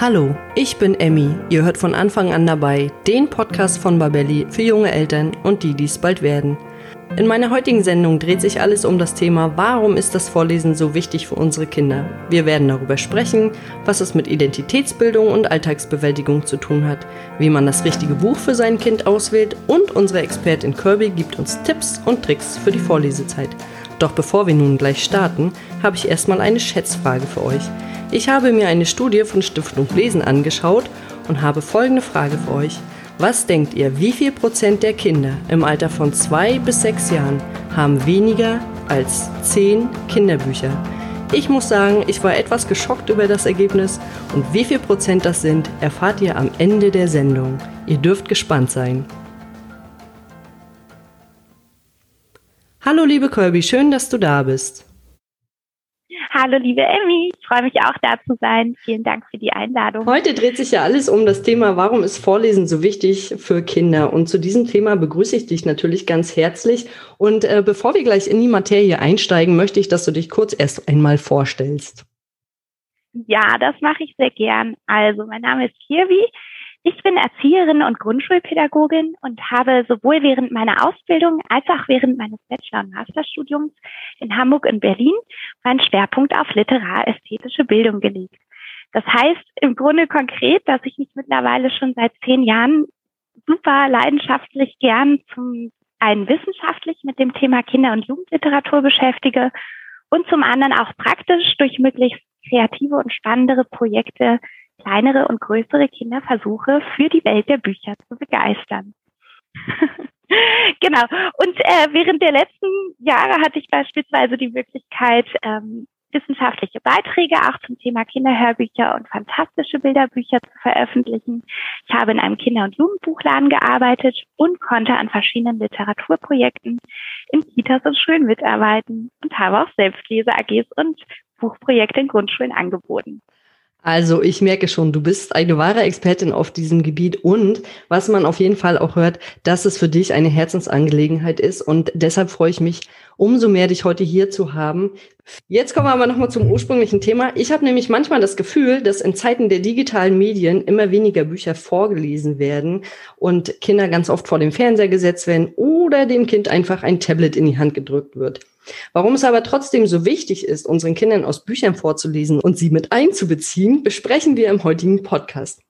Hallo, ich bin Emmy. Ihr hört von Anfang an dabei den Podcast von Babelli für junge Eltern und die, die es bald werden. In meiner heutigen Sendung dreht sich alles um das Thema, warum ist das Vorlesen so wichtig für unsere Kinder? Wir werden darüber sprechen, was es mit Identitätsbildung und Alltagsbewältigung zu tun hat, wie man das richtige Buch für sein Kind auswählt und unsere Expertin Kirby gibt uns Tipps und Tricks für die Vorlesezeit. Doch bevor wir nun gleich starten, habe ich erstmal eine Schätzfrage für euch. Ich habe mir eine Studie von Stiftung Lesen angeschaut und habe folgende Frage für euch. Was denkt ihr, wie viel Prozent der Kinder im Alter von zwei bis sechs Jahren haben weniger als zehn Kinderbücher? Ich muss sagen, ich war etwas geschockt über das Ergebnis und wie viel Prozent das sind, erfahrt ihr am Ende der Sendung. Ihr dürft gespannt sein. Hallo liebe Colby, schön, dass du da bist. Hallo, liebe Emmy. Ich freue mich auch, da zu sein. Vielen Dank für die Einladung. Heute dreht sich ja alles um das Thema, warum ist Vorlesen so wichtig für Kinder? Und zu diesem Thema begrüße ich dich natürlich ganz herzlich. Und äh, bevor wir gleich in die Materie einsteigen, möchte ich, dass du dich kurz erst einmal vorstellst. Ja, das mache ich sehr gern. Also, mein Name ist Kirby. Ich bin Erzieherin und Grundschulpädagogin und habe sowohl während meiner Ausbildung als auch während meines Bachelor- und Masterstudiums in Hamburg und Berlin meinen Schwerpunkt auf literästhetische Bildung gelegt. Das heißt im Grunde konkret, dass ich mich mittlerweile schon seit zehn Jahren super leidenschaftlich gern zum einen wissenschaftlich mit dem Thema Kinder- und Jugendliteratur beschäftige und zum anderen auch praktisch durch möglichst kreative und spannendere Projekte kleinere und größere Kinder versuche, für die Welt der Bücher zu begeistern. genau. Und äh, während der letzten Jahre hatte ich beispielsweise die Möglichkeit, ähm, wissenschaftliche Beiträge auch zum Thema Kinderhörbücher und fantastische Bilderbücher zu veröffentlichen. Ich habe in einem Kinder- und Jugendbuchladen gearbeitet und konnte an verschiedenen Literaturprojekten in Kitas und Schulen mitarbeiten und habe auch selbst Lese-AGs und Buchprojekte in Grundschulen angeboten. Also ich merke schon, du bist eine wahre Expertin auf diesem Gebiet und was man auf jeden Fall auch hört, dass es für dich eine Herzensangelegenheit ist und deshalb freue ich mich umso mehr, dich heute hier zu haben. Jetzt kommen wir aber nochmal zum ursprünglichen Thema. Ich habe nämlich manchmal das Gefühl, dass in Zeiten der digitalen Medien immer weniger Bücher vorgelesen werden und Kinder ganz oft vor dem Fernseher gesetzt werden oder dem Kind einfach ein Tablet in die Hand gedrückt wird. Warum es aber trotzdem so wichtig ist, unseren Kindern aus Büchern vorzulesen und sie mit einzubeziehen, besprechen wir im heutigen Podcast.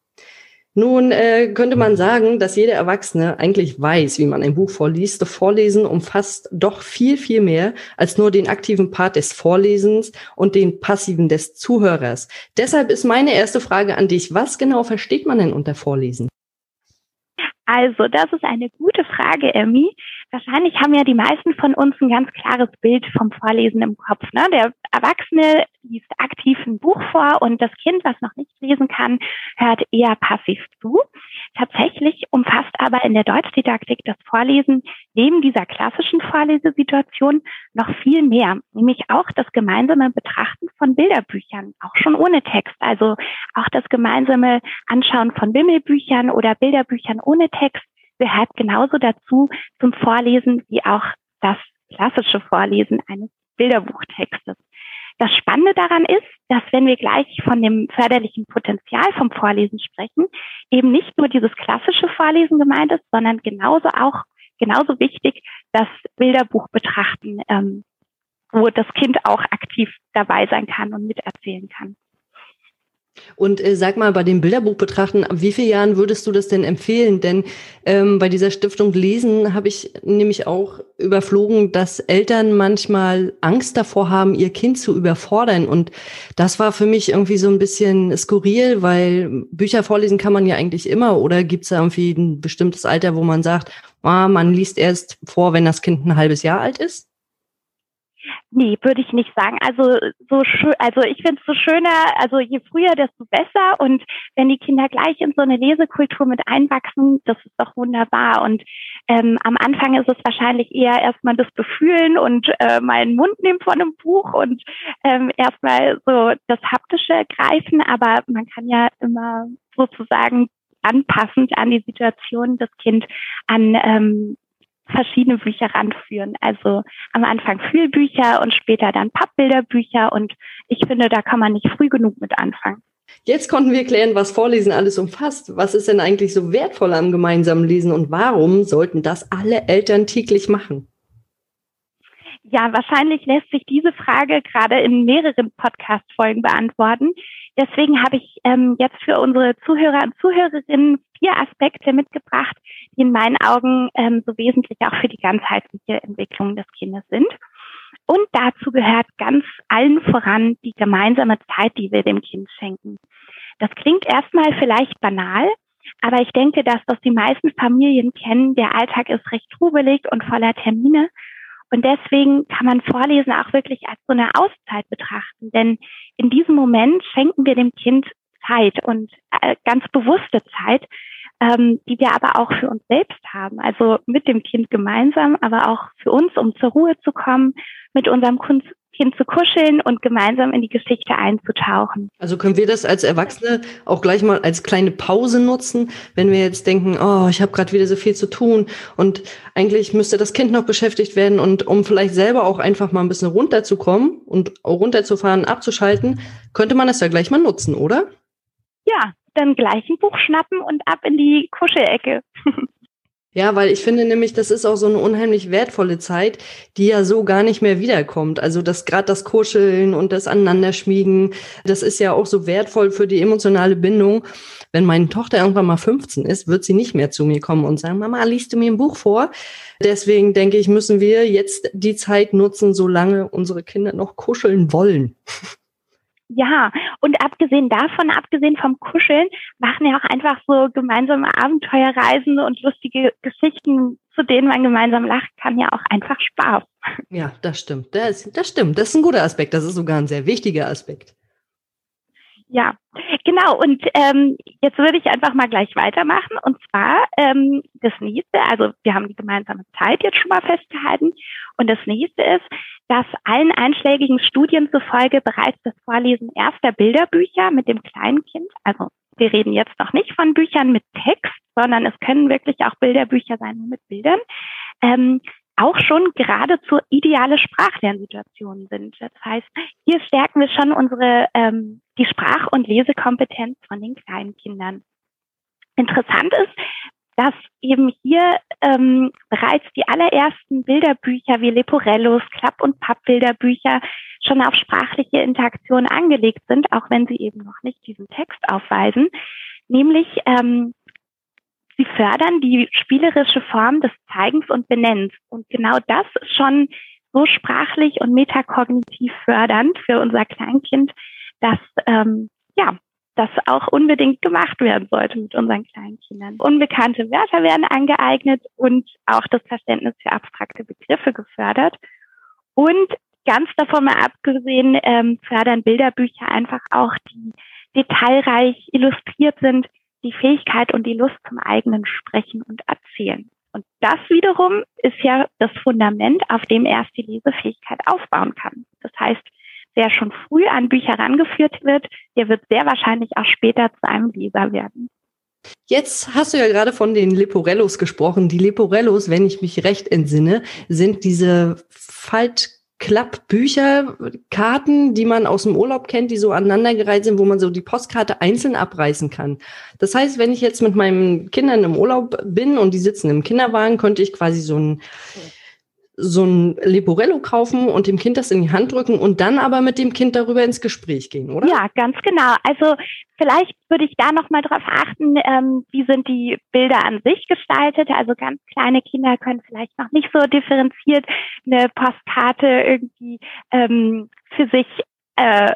Nun äh, könnte man sagen, dass jeder Erwachsene eigentlich weiß, wie man ein Buch vorliest. Vorlesen umfasst doch viel, viel mehr als nur den aktiven Part des Vorlesens und den passiven des Zuhörers. Deshalb ist meine erste Frage an dich, was genau versteht man denn unter Vorlesen? Also, das ist eine gute Frage, Emmy. Wahrscheinlich haben ja die meisten von uns ein ganz klares Bild vom Vorlesen im Kopf. Ne? Der Erwachsene liest aktiv ein Buch vor und das Kind, was noch nicht lesen kann, hört eher passiv zu. Tatsächlich umfasst aber in der Deutschdidaktik das Vorlesen neben dieser klassischen Vorlesesituation noch viel mehr, nämlich auch das gemeinsame Betrachten von Bilderbüchern, auch schon ohne Text. Also auch das gemeinsame Anschauen von Wimmelbüchern oder Bilderbüchern ohne Text gehört genauso dazu zum Vorlesen wie auch das klassische Vorlesen eines Bilderbuchtextes. Das Spannende daran ist, dass wenn wir gleich von dem förderlichen Potenzial vom Vorlesen sprechen, eben nicht nur dieses klassische Vorlesen gemeint ist, sondern genauso auch, genauso wichtig, das Bilderbuch betrachten, ähm, wo das Kind auch aktiv dabei sein kann und miterzählen kann. Und äh, sag mal, bei dem Bilderbuch betrachten, ab wie vielen Jahren würdest du das denn empfehlen? Denn ähm, bei dieser Stiftung Lesen habe ich nämlich auch überflogen, dass Eltern manchmal Angst davor haben, ihr Kind zu überfordern. Und das war für mich irgendwie so ein bisschen skurril, weil Bücher vorlesen kann man ja eigentlich immer. Oder gibt es irgendwie ein bestimmtes Alter, wo man sagt, ah, man liest erst vor, wenn das Kind ein halbes Jahr alt ist? Nee, würde ich nicht sagen. Also so schön, also ich finde es so schöner, also je früher, desto besser. Und wenn die Kinder gleich in so eine Lesekultur mit einwachsen, das ist doch wunderbar. Und ähm, am Anfang ist es wahrscheinlich eher erstmal das Befühlen und äh, mal einen Mund nehmen von einem Buch und ähm, erstmal so das haptische ergreifen. Aber man kann ja immer sozusagen anpassend an die Situation das Kind an ähm, verschiedene Bücher ranführen. Also am Anfang Fühlbücher und später dann Pappbilderbücher. Und ich finde, da kann man nicht früh genug mit anfangen. Jetzt konnten wir klären, was Vorlesen alles umfasst. Was ist denn eigentlich so wertvoll am gemeinsamen Lesen und warum sollten das alle Eltern täglich machen? Ja, wahrscheinlich lässt sich diese Frage gerade in mehreren Podcast-Folgen beantworten. Deswegen habe ich ähm, jetzt für unsere Zuhörer und Zuhörerinnen vier Aspekte mitgebracht, die in meinen Augen ähm, so wesentlich auch für die ganzheitliche Entwicklung des Kindes sind. Und dazu gehört ganz allen voran die gemeinsame Zeit, die wir dem Kind schenken. Das klingt erstmal vielleicht banal, aber ich denke, dass das die meisten Familien kennen. Der Alltag ist recht trubelig und voller Termine. Und deswegen kann man Vorlesen auch wirklich als so eine Auszeit betrachten. Denn in diesem Moment schenken wir dem Kind Zeit und äh, ganz bewusste Zeit, ähm, die wir aber auch für uns selbst haben. Also mit dem Kind gemeinsam, aber auch für uns, um zur Ruhe zu kommen, mit unserem Kind zu kuscheln und gemeinsam in die Geschichte einzutauchen. Also können wir das als Erwachsene auch gleich mal als kleine Pause nutzen, wenn wir jetzt denken, oh, ich habe gerade wieder so viel zu tun und eigentlich müsste das Kind noch beschäftigt werden und um vielleicht selber auch einfach mal ein bisschen runterzukommen und runterzufahren, abzuschalten, könnte man das ja gleich mal nutzen, oder? Ja, dann gleich ein Buch schnappen und ab in die Kuschelecke. Ja, weil ich finde nämlich, das ist auch so eine unheimlich wertvolle Zeit, die ja so gar nicht mehr wiederkommt. Also das gerade das Kuscheln und das Aneinanderschmiegen, das ist ja auch so wertvoll für die emotionale Bindung. Wenn meine Tochter irgendwann mal 15 ist, wird sie nicht mehr zu mir kommen und sagen, Mama, liest du mir ein Buch vor? Deswegen denke ich, müssen wir jetzt die Zeit nutzen, solange unsere Kinder noch kuscheln wollen. Ja, und abgesehen davon, abgesehen vom Kuscheln, machen ja auch einfach so gemeinsame Abenteuerreisen und lustige Geschichten, zu denen man gemeinsam lachen kann, ja auch einfach Spaß. Ja, das stimmt. Das, das stimmt. Das ist ein guter Aspekt. Das ist sogar ein sehr wichtiger Aspekt. Ja, genau. Und ähm, jetzt würde ich einfach mal gleich weitermachen. Und zwar ähm, das nächste, also wir haben die gemeinsame Zeit jetzt schon mal festgehalten. Und das nächste ist, dass allen einschlägigen Studien zufolge bereits das Vorlesen erster Bilderbücher mit dem kleinen Kind, also wir reden jetzt noch nicht von Büchern mit Text, sondern es können wirklich auch Bilderbücher sein nur mit Bildern, ähm, auch schon geradezu ideale Sprachlernsituationen sind. Das heißt, hier stärken wir schon unsere ähm, die Sprach- und Lesekompetenz von den kleinen Kindern. Interessant ist, dass eben hier ähm, bereits die allerersten Bilderbücher wie Leporellos, Klapp- und Pappbilderbücher schon auf sprachliche Interaktion angelegt sind, auch wenn sie eben noch nicht diesen Text aufweisen. Nämlich ähm, sie fördern die spielerische Form des Zeigens und Benennens. Und genau das ist schon so sprachlich und metakognitiv fördernd für unser Kleinkind, dass ähm, ja das auch unbedingt gemacht werden sollte mit unseren kleinen Kindern. Unbekannte Wörter werden angeeignet und auch das Verständnis für abstrakte Begriffe gefördert. Und ganz davon mal abgesehen, ähm, fördern Bilderbücher einfach auch, die detailreich illustriert sind, die Fähigkeit und die Lust zum eigenen Sprechen und Erzählen. Und das wiederum ist ja das Fundament, auf dem erst die Lesefähigkeit aufbauen kann. Das heißt, wer schon früh an Bücher rangeführt wird, der wird sehr wahrscheinlich auch später zu einem Leser werden. Jetzt hast du ja gerade von den Leporellos gesprochen. Die Leporellos, wenn ich mich recht entsinne, sind diese Faltklappbücher, Karten, die man aus dem Urlaub kennt, die so aneinandergereiht sind, wo man so die Postkarte einzeln abreißen kann. Das heißt, wenn ich jetzt mit meinen Kindern im Urlaub bin und die sitzen im Kinderwagen, könnte ich quasi so ein so ein Leporello kaufen und dem Kind das in die Hand drücken und dann aber mit dem Kind darüber ins Gespräch gehen, oder? Ja, ganz genau. Also vielleicht würde ich da noch mal drauf achten, ähm, wie sind die Bilder an sich gestaltet. Also ganz kleine Kinder können vielleicht noch nicht so differenziert eine Postkarte irgendwie ähm, für sich äh,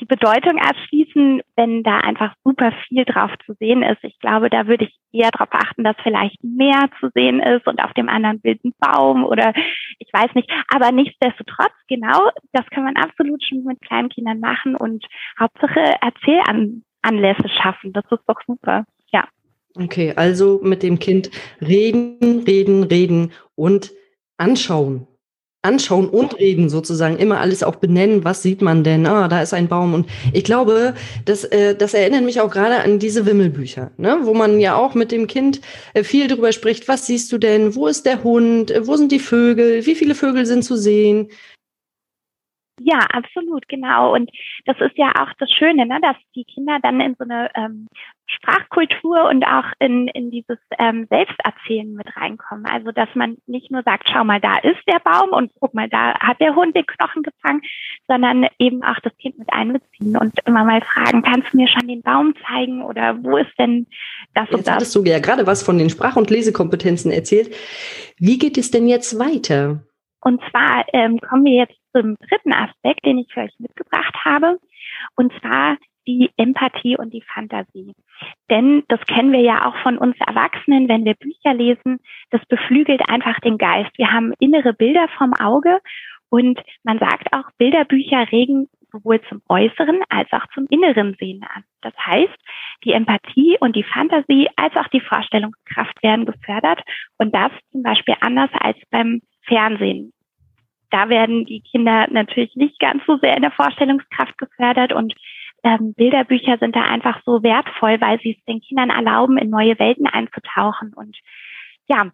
die Bedeutung erschließen, wenn da einfach super viel drauf zu sehen ist. Ich glaube, da würde ich eher darauf achten, dass vielleicht mehr zu sehen ist und auf dem anderen Bild ein Baum oder ich weiß nicht. Aber nichtsdestotrotz, genau, das kann man absolut schon mit kleinen Kindern machen und Hauptsache Erzählanlässe schaffen. Das ist doch super. Ja. Okay, also mit dem Kind reden, reden, reden und anschauen anschauen und reden sozusagen, immer alles auch benennen, was sieht man denn? Ah, da ist ein Baum. Und ich glaube, das, äh, das erinnert mich auch gerade an diese Wimmelbücher, ne? wo man ja auch mit dem Kind äh, viel drüber spricht, was siehst du denn? Wo ist der Hund? Wo sind die Vögel? Wie viele Vögel sind zu sehen? Ja, absolut, genau. Und das ist ja auch das Schöne, ne, dass die Kinder dann in so eine ähm, Sprachkultur und auch in, in dieses ähm, Selbsterzählen mit reinkommen. Also dass man nicht nur sagt, schau mal, da ist der Baum und guck mal, da hat der Hund den Knochen gefangen, sondern eben auch das Kind mit einbeziehen und immer mal fragen, kannst du mir schon den Baum zeigen oder wo ist denn das jetzt und das? hattest du ja gerade was von den Sprach- und Lesekompetenzen erzählt. Wie geht es denn jetzt weiter? Und zwar ähm, kommen wir jetzt zum dritten Aspekt, den ich für euch mitgebracht habe. Und zwar die Empathie und die Fantasie. Denn das kennen wir ja auch von uns Erwachsenen, wenn wir Bücher lesen, das beflügelt einfach den Geist. Wir haben innere Bilder vom Auge und man sagt auch, Bilderbücher regen sowohl zum äußeren als auch zum inneren Sehen an. Das heißt, die Empathie und die Fantasie als auch die Vorstellungskraft werden gefördert und das zum Beispiel anders als beim Fernsehen. Da werden die Kinder natürlich nicht ganz so sehr in der Vorstellungskraft gefördert und ähm, Bilderbücher sind da einfach so wertvoll, weil sie es den Kindern erlauben, in neue Welten einzutauchen. Und ja,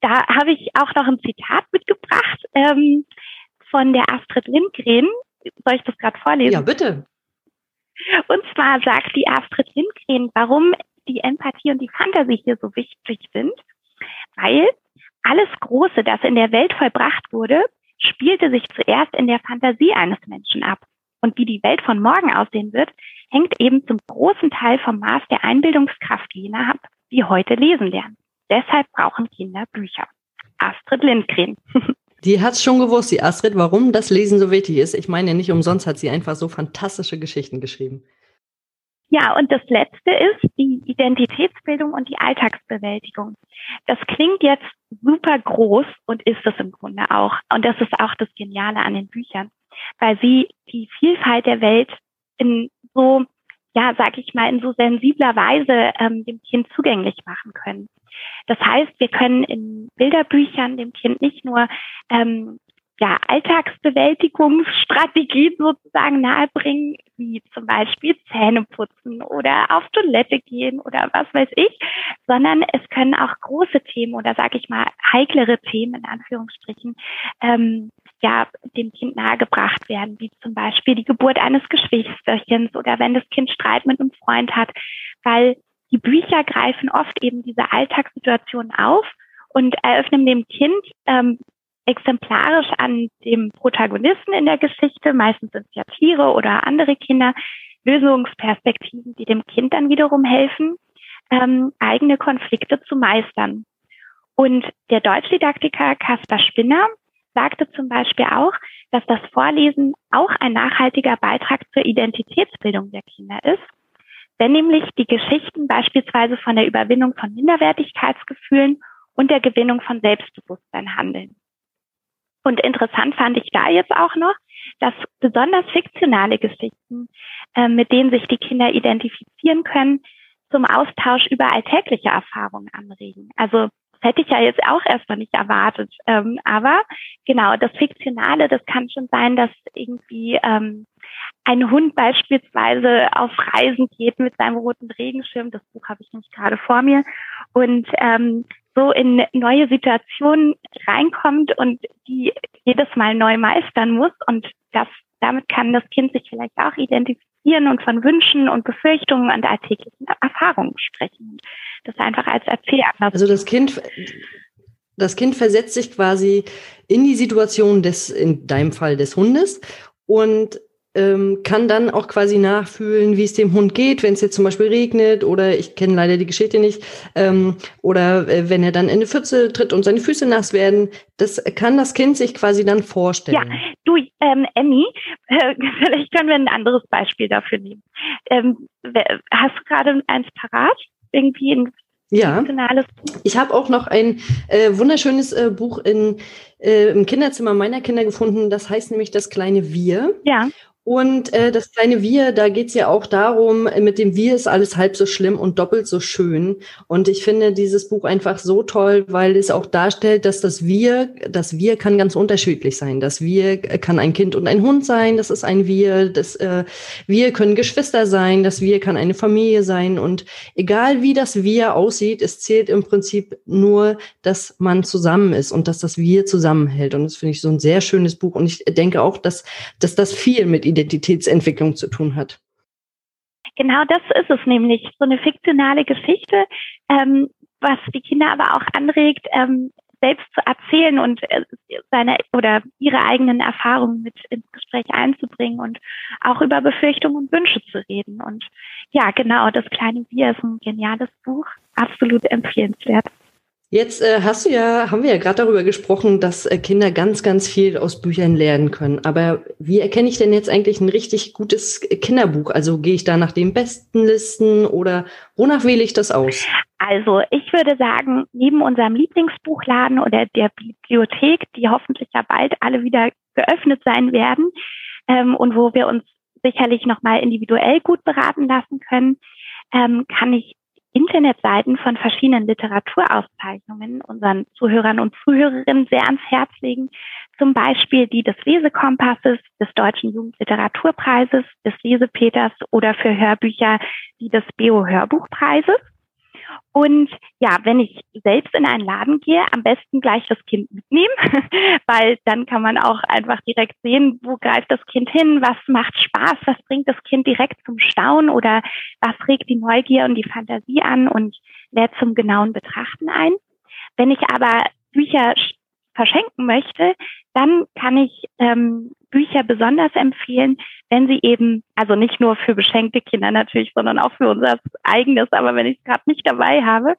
da habe ich auch noch ein Zitat mitgebracht ähm, von der Astrid Lindgren. Soll ich das gerade vorlesen? Ja, bitte. Und zwar sagt die Astrid Lindgren, warum die Empathie und die Fantasie hier so wichtig sind, weil alles Große, das in der Welt vollbracht wurde, spielte sich zuerst in der Fantasie eines Menschen ab. Und wie die Welt von morgen aussehen wird, hängt eben zum großen Teil vom Maß der Einbildungskraft jener ab, die heute lesen lernen. Deshalb brauchen Kinder Bücher. Astrid Lindgren. Die hat's schon gewusst, die Astrid, warum das Lesen so wichtig ist. Ich meine, nicht umsonst hat sie einfach so fantastische Geschichten geschrieben. Ja, und das Letzte ist die Identitätsbildung und die Alltagsbewältigung. Das klingt jetzt super groß und ist es im Grunde auch. Und das ist auch das Geniale an den Büchern weil sie die Vielfalt der Welt in so, ja, sag ich mal, in so sensibler Weise ähm, dem Kind zugänglich machen können. Das heißt, wir können in Bilderbüchern dem Kind nicht nur ähm, ja, Alltagsbewältigungsstrategien sozusagen nahebringen, wie zum Beispiel Zähne putzen oder auf Toilette gehen oder was weiß ich, sondern es können auch große Themen oder sag ich mal heiklere Themen in Anführungsstrichen ähm, ja dem Kind nahegebracht werden, wie zum Beispiel die Geburt eines Geschwisterchens oder wenn das Kind Streit mit einem Freund hat, weil die Bücher greifen oft eben diese Alltagssituationen auf und eröffnen dem Kind ähm, exemplarisch an dem Protagonisten in der Geschichte, meistens sind es ja Tiere oder andere Kinder, Lösungsperspektiven, die dem Kind dann wiederum helfen, ähm, eigene Konflikte zu meistern. Und der Deutschdidaktiker Caspar Spinner sagte zum Beispiel auch, dass das Vorlesen auch ein nachhaltiger Beitrag zur Identitätsbildung der Kinder ist, wenn nämlich die Geschichten beispielsweise von der Überwindung von Minderwertigkeitsgefühlen und der Gewinnung von Selbstbewusstsein handeln. Und interessant fand ich da jetzt auch noch, dass besonders fiktionale Geschichten, äh, mit denen sich die Kinder identifizieren können, zum Austausch über alltägliche Erfahrungen anregen. Also das hätte ich ja jetzt auch erstmal nicht erwartet. Ähm, aber genau, das Fiktionale, das kann schon sein, dass irgendwie ähm, ein Hund beispielsweise auf Reisen geht mit seinem roten Regenschirm. Das Buch habe ich nicht gerade vor mir. Und ähm, so in neue Situationen reinkommt und die jedes Mal neu meistern muss. Und das, damit kann das Kind sich vielleicht auch identifizieren und von Wünschen und Befürchtungen und alltäglichen Erfahrungen sprechen. Das einfach als Erzählanlass. Also das Kind, das Kind versetzt sich quasi in die Situation des, in deinem Fall des Hundes und ähm, kann dann auch quasi nachfühlen, wie es dem Hund geht, wenn es jetzt zum Beispiel regnet oder ich kenne leider die Geschichte nicht, ähm, oder äh, wenn er dann in eine Pfütze tritt und seine Füße nass werden. Das kann das Kind sich quasi dann vorstellen. Ja, du, ähm, Emmy, äh, vielleicht können wir ein anderes Beispiel dafür nehmen. Ähm, hast du gerade eins parat? Irgendwie ein ja, ich habe auch noch ein äh, wunderschönes äh, Buch in, äh, im Kinderzimmer meiner Kinder gefunden. Das heißt nämlich Das kleine Wir. Ja. Und äh, das kleine Wir, da geht's ja auch darum, mit dem Wir ist alles halb so schlimm und doppelt so schön. Und ich finde dieses Buch einfach so toll, weil es auch darstellt, dass das Wir, das Wir kann ganz unterschiedlich sein. Das Wir kann ein Kind und ein Hund sein, das ist ein Wir. Das äh, Wir können Geschwister sein, das Wir kann eine Familie sein. Und egal wie das Wir aussieht, es zählt im Prinzip nur, dass man zusammen ist und dass das Wir zusammenhält. Und das finde ich so ein sehr schönes Buch. Und ich denke auch, dass, dass das viel mit Identitätsentwicklung zu tun hat. Genau das ist es nämlich, so eine fiktionale Geschichte, ähm, was die Kinder aber auch anregt, ähm, selbst zu erzählen und äh, seine oder ihre eigenen Erfahrungen mit ins Gespräch einzubringen und auch über Befürchtungen und Wünsche zu reden. Und ja, genau, das kleine Wir ist ein geniales Buch, absolut empfehlenswert. Jetzt äh, hast du ja, haben wir ja gerade darüber gesprochen, dass äh, Kinder ganz, ganz viel aus Büchern lernen können. Aber wie erkenne ich denn jetzt eigentlich ein richtig gutes Kinderbuch? Also gehe ich da nach den besten Listen oder wonach wähle ich das aus? Also ich würde sagen, neben unserem Lieblingsbuchladen oder der Bibliothek, die hoffentlich ja bald alle wieder geöffnet sein werden ähm, und wo wir uns sicherlich nochmal individuell gut beraten lassen können, ähm, kann ich Internetseiten von verschiedenen Literaturauszeichnungen unseren Zuhörern und Zuhörerinnen sehr ans Herz legen. Zum Beispiel die des Lesekompasses, des Deutschen Jugendliteraturpreises, des Lesepeters oder für Hörbücher die des Beo-Hörbuchpreises. Und ja, wenn ich selbst in einen Laden gehe, am besten gleich das Kind mitnehmen, weil dann kann man auch einfach direkt sehen, wo greift das Kind hin, was macht Spaß, was bringt das Kind direkt zum Staunen oder was regt die Neugier und die Fantasie an und lädt zum genauen Betrachten ein. Wenn ich aber Bücher verschenken möchte, dann kann ich ähm, Bücher besonders empfehlen, wenn sie eben, also nicht nur für beschenkte Kinder natürlich, sondern auch für unser eigenes, aber wenn ich es gerade nicht dabei habe,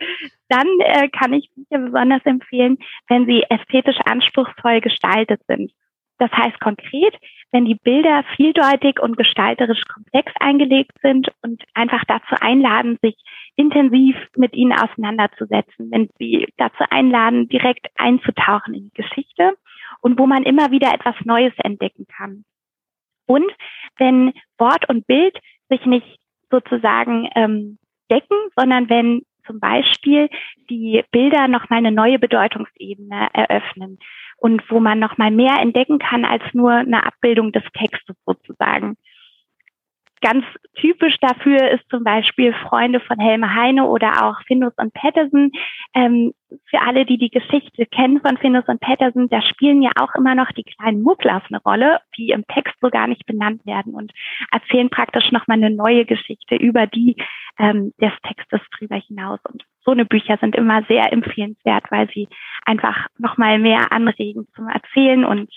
dann äh, kann ich Bücher besonders empfehlen, wenn sie ästhetisch anspruchsvoll gestaltet sind. Das heißt konkret, wenn die Bilder vieldeutig und gestalterisch komplex eingelegt sind und einfach dazu einladen, sich intensiv mit ihnen auseinanderzusetzen, wenn sie dazu einladen, direkt einzutauchen in die Geschichte und wo man immer wieder etwas Neues entdecken kann. Und wenn Wort und Bild sich nicht sozusagen ähm, decken, sondern wenn zum Beispiel die Bilder nochmal eine neue Bedeutungsebene eröffnen und wo man nochmal mehr entdecken kann als nur eine Abbildung des Textes sozusagen. Ganz typisch dafür ist zum Beispiel Freunde von Helme Heine oder auch Findus und Patterson. Ähm, für alle, die die Geschichte kennen von Findus und Patterson, da spielen ja auch immer noch die kleinen Mugglas eine Rolle, die im Text so gar nicht benannt werden und erzählen praktisch nochmal eine neue Geschichte über die ähm, des Textes drüber hinaus. Und so eine Bücher sind immer sehr empfehlenswert, weil sie einfach nochmal mehr anregen zum Erzählen und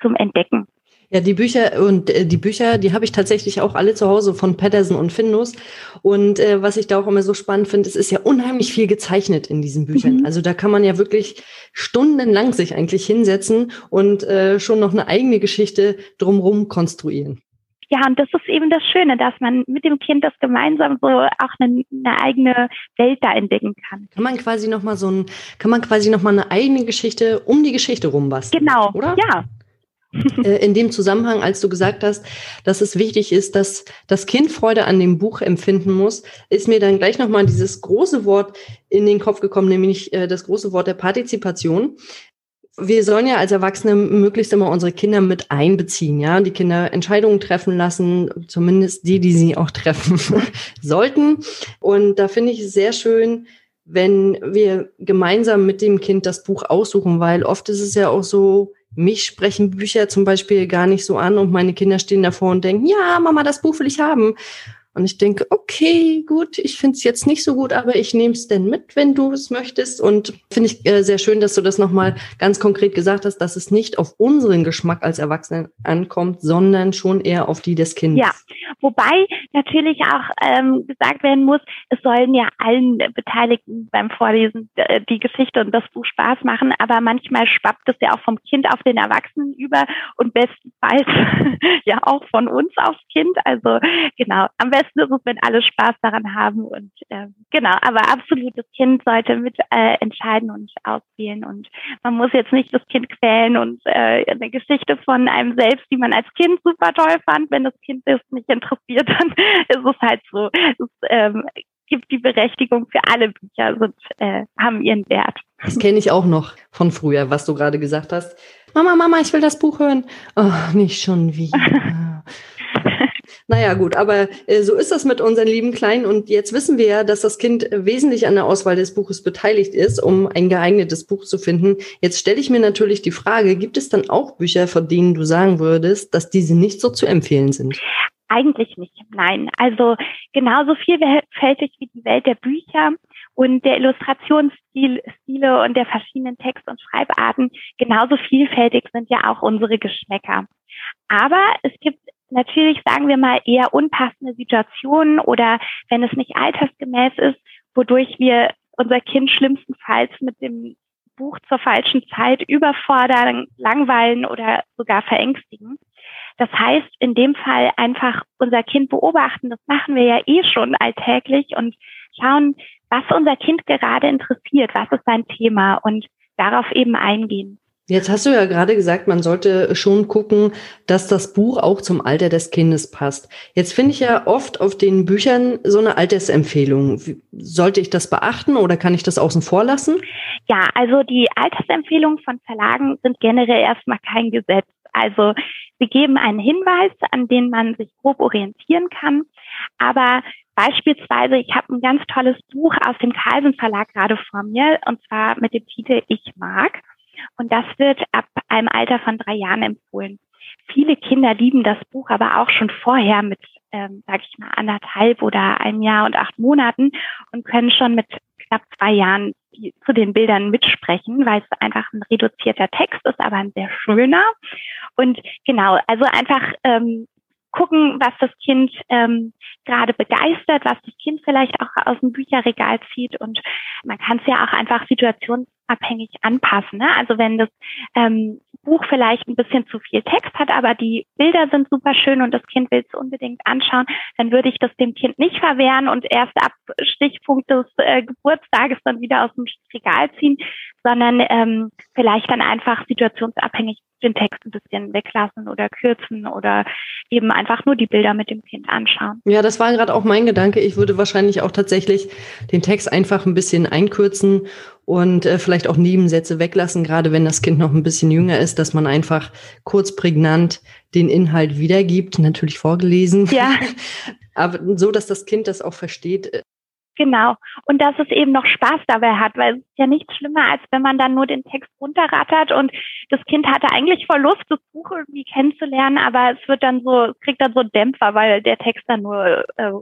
zum Entdecken. Ja, die Bücher und äh, die Bücher, die habe ich tatsächlich auch alle zu Hause von Patterson und Findus. Und äh, was ich da auch immer so spannend finde, es ist ja unheimlich viel gezeichnet in diesen Büchern. Mhm. Also da kann man ja wirklich stundenlang sich eigentlich hinsetzen und äh, schon noch eine eigene Geschichte drumherum konstruieren. Ja, und das ist eben das Schöne, dass man mit dem Kind das gemeinsam so auch eine, eine eigene Welt da entdecken kann. Kann man quasi noch mal so ein, kann man quasi noch mal eine eigene Geschichte um die Geschichte rumbasteln? Genau, oder? Ja, in dem Zusammenhang, als du gesagt hast, dass es wichtig ist, dass das Kind Freude an dem Buch empfinden muss, ist mir dann gleich nochmal dieses große Wort in den Kopf gekommen, nämlich äh, das große Wort der Partizipation. Wir sollen ja als Erwachsene möglichst immer unsere Kinder mit einbeziehen, ja, die Kinder Entscheidungen treffen lassen, zumindest die, die sie auch treffen sollten. Und da finde ich es sehr schön, wenn wir gemeinsam mit dem Kind das Buch aussuchen, weil oft ist es ja auch so, mich sprechen Bücher zum Beispiel gar nicht so an und meine Kinder stehen davor und denken, ja, Mama, das Buch will ich haben. Und ich denke, okay, gut, ich finde es jetzt nicht so gut, aber ich nehme es denn mit, wenn du es möchtest. Und finde ich äh, sehr schön, dass du das nochmal ganz konkret gesagt hast, dass es nicht auf unseren Geschmack als Erwachsenen ankommt, sondern schon eher auf die des Kindes. Ja, wobei natürlich auch ähm, gesagt werden muss, es sollen ja allen Beteiligten beim Vorlesen äh, die Geschichte und das Buch Spaß machen, aber manchmal schwappt es ja auch vom Kind auf den Erwachsenen über und bestenfalls ja auch von uns aufs Kind. Also genau, am besten besten ist es, wenn alle Spaß daran haben und äh, genau, aber absolut, das Kind sollte mit äh, entscheiden und auswählen und man muss jetzt nicht das Kind quälen und äh, eine Geschichte von einem selbst, die man als Kind super toll fand, wenn das Kind das nicht interessiert, dann ist es halt so. Es ähm, gibt die Berechtigung für alle Bücher, sind, äh, haben ihren Wert. Das kenne ich auch noch von früher, was du gerade gesagt hast. Mama, Mama, ich will das Buch hören. Oh, nicht schon wieder. Naja, gut, aber äh, so ist das mit unseren lieben Kleinen. Und jetzt wissen wir ja, dass das Kind wesentlich an der Auswahl des Buches beteiligt ist, um ein geeignetes Buch zu finden. Jetzt stelle ich mir natürlich die Frage, gibt es dann auch Bücher, von denen du sagen würdest, dass diese nicht so zu empfehlen sind? Eigentlich nicht, nein. Also genauso vielfältig wie die Welt der Bücher und der Illustrationsstile und der verschiedenen Text- und Schreibarten, genauso vielfältig sind ja auch unsere Geschmäcker. Aber es gibt natürlich, sagen wir mal, eher unpassende Situationen oder wenn es nicht altersgemäß ist, wodurch wir unser Kind schlimmstenfalls mit dem Buch zur falschen Zeit überfordern, langweilen oder sogar verängstigen. Das heißt, in dem Fall einfach unser Kind beobachten, das machen wir ja eh schon alltäglich und schauen, was unser Kind gerade interessiert, was ist sein Thema und darauf eben eingehen. Jetzt hast du ja gerade gesagt, man sollte schon gucken, dass das Buch auch zum Alter des Kindes passt. Jetzt finde ich ja oft auf den Büchern so eine Altersempfehlung. Sollte ich das beachten oder kann ich das außen vor lassen? Ja, also die Altersempfehlungen von Verlagen sind generell erstmal kein Gesetz. Also sie geben einen Hinweis, an den man sich grob orientieren kann. Aber beispielsweise, ich habe ein ganz tolles Buch aus dem Carlsen Verlag gerade vor mir, und zwar mit dem Titel Ich mag. Und das wird ab einem Alter von drei Jahren empfohlen. Viele Kinder lieben das Buch aber auch schon vorher mit, ähm, sage ich mal, anderthalb oder einem Jahr und acht Monaten und können schon mit knapp zwei Jahren zu den Bildern mitsprechen, weil es einfach ein reduzierter Text ist, aber ein sehr schöner. Und genau, also einfach ähm, gucken, was das Kind ähm, gerade begeistert, was das Kind vielleicht auch aus dem Bücherregal zieht. Und man kann es ja auch einfach situationsabhängig anpassen. Ne? Also wenn das ähm, Buch vielleicht ein bisschen zu viel Text hat, aber die Bilder sind super schön und das Kind will es unbedingt anschauen, dann würde ich das dem Kind nicht verwehren und erst ab Stichpunkt des äh, Geburtstages dann wieder aus dem Regal ziehen, sondern ähm, vielleicht dann einfach situationsabhängig den Text ein bisschen weglassen oder kürzen oder eben einfach nur die Bilder mit dem Kind anschauen. Ja, das war gerade auch mein Gedanke. Ich würde wahrscheinlich auch tatsächlich den Text einfach ein bisschen einkürzen und äh, vielleicht auch Nebensätze weglassen, gerade wenn das Kind noch ein bisschen jünger ist, dass man einfach kurz prägnant den Inhalt wiedergibt, natürlich vorgelesen. Ja. Aber so, dass das Kind das auch versteht, Genau. Und dass es eben noch Spaß dabei hat, weil es ist ja nichts schlimmer, als wenn man dann nur den Text runterrattert und das Kind hatte eigentlich voll Lust, das Buch irgendwie kennenzulernen, aber es wird dann so, kriegt dann so Dämpfer, weil der Text dann nur äh,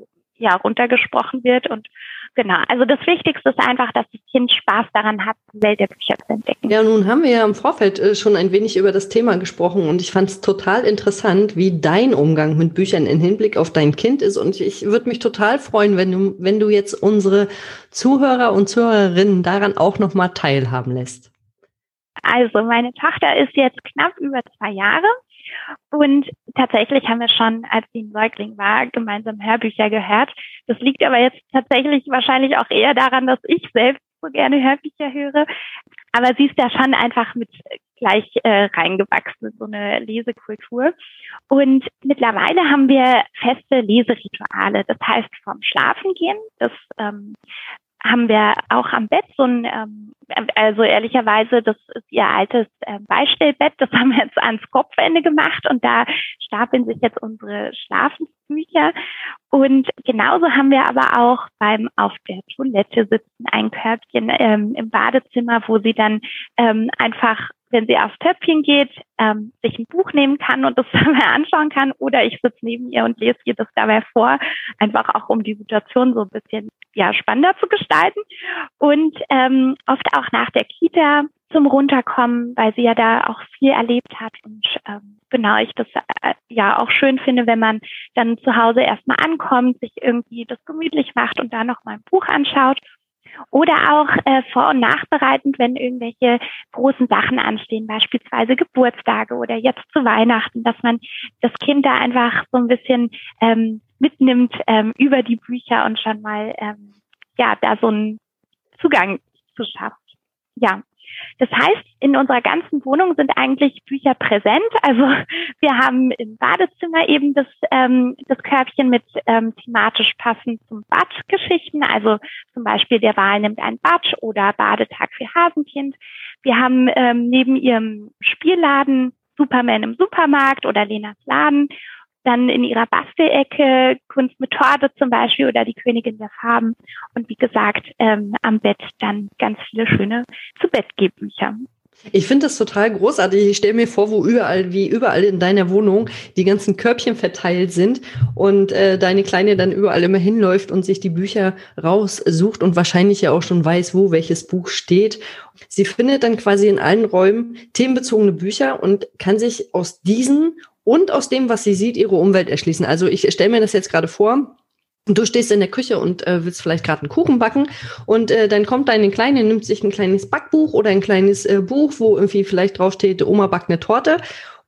ja runtergesprochen wird und Genau, also das Wichtigste ist einfach, dass das Kind Spaß daran hat, die Welt der Bücher zu entdecken. Ja, nun haben wir ja im Vorfeld äh, schon ein wenig über das Thema gesprochen und ich fand es total interessant, wie dein Umgang mit Büchern im Hinblick auf dein Kind ist und ich würde mich total freuen, wenn du, wenn du jetzt unsere Zuhörer und Zuhörerinnen daran auch nochmal teilhaben lässt. Also meine Tochter ist jetzt knapp über zwei Jahre und tatsächlich haben wir schon, als sie ein Säugling war, gemeinsam Hörbücher gehört. Das liegt aber jetzt tatsächlich wahrscheinlich auch eher daran, dass ich selbst so gerne Hörbücher höre. Aber sie ist da schon einfach mit gleich äh, reingewachsen, so eine Lesekultur. Und mittlerweile haben wir feste Leserituale. Das heißt, vom Schlafengehen, das ähm, haben wir auch am Bett so ein, ähm, also ehrlicherweise, das ist ihr altes äh, Beistellbett, das haben wir jetzt ans Kopfende gemacht und da stapeln sich jetzt unsere Schlafensbücher. Und genauso haben wir aber auch beim auf der Toilette sitzen ein Körbchen ähm, im Badezimmer, wo sie dann ähm, einfach wenn sie aufs Töpfchen geht, ähm, sich ein Buch nehmen kann und das dabei anschauen kann oder ich sitze neben ihr und lese ihr das dabei vor, einfach auch um die Situation so ein bisschen ja spannender zu gestalten und ähm, oft auch nach der Kita zum Runterkommen, weil sie ja da auch viel erlebt hat. Und ähm, genau ich das äh, ja auch schön finde, wenn man dann zu Hause erstmal ankommt, sich irgendwie das gemütlich macht und da noch mal ein Buch anschaut. Oder auch äh, vor- und nachbereitend, wenn irgendwelche großen Sachen anstehen, beispielsweise Geburtstage oder jetzt zu Weihnachten, dass man das Kind da einfach so ein bisschen ähm, mitnimmt ähm, über die Bücher und schon mal ähm, ja da so einen Zugang zu schafft. Ja, das heißt, in unserer ganzen Wohnung sind eigentlich Bücher präsent. Also wir haben im Badezimmer eben das, ähm, das Körbchen mit ähm, thematisch passend zum Badgeschichten. Also zum Beispiel der Wahl nimmt ein Bad oder Badetag für Hasenkind. Wir haben ähm, neben ihrem Spielladen Superman im Supermarkt oder Lenas Laden dann in ihrer Bastelecke Kunst mit Torte zum Beispiel oder die Königin der Farben und wie gesagt ähm, am Bett dann ganz viele schöne zu Bett Bücher. Ich finde das total großartig. Ich stelle mir vor, wo überall, wie überall in deiner Wohnung die ganzen Körbchen verteilt sind und äh, deine Kleine dann überall immer hinläuft und sich die Bücher raussucht und wahrscheinlich ja auch schon weiß, wo welches Buch steht. Sie findet dann quasi in allen Räumen themenbezogene Bücher und kann sich aus diesen und aus dem, was sie sieht, ihre Umwelt erschließen. Also ich stelle mir das jetzt gerade vor. Du stehst in der Küche und äh, willst vielleicht gerade einen Kuchen backen und äh, dann kommt deine Kleine, nimmt sich ein kleines Backbuch oder ein kleines äh, Buch, wo irgendwie vielleicht draufsteht, Oma backt eine Torte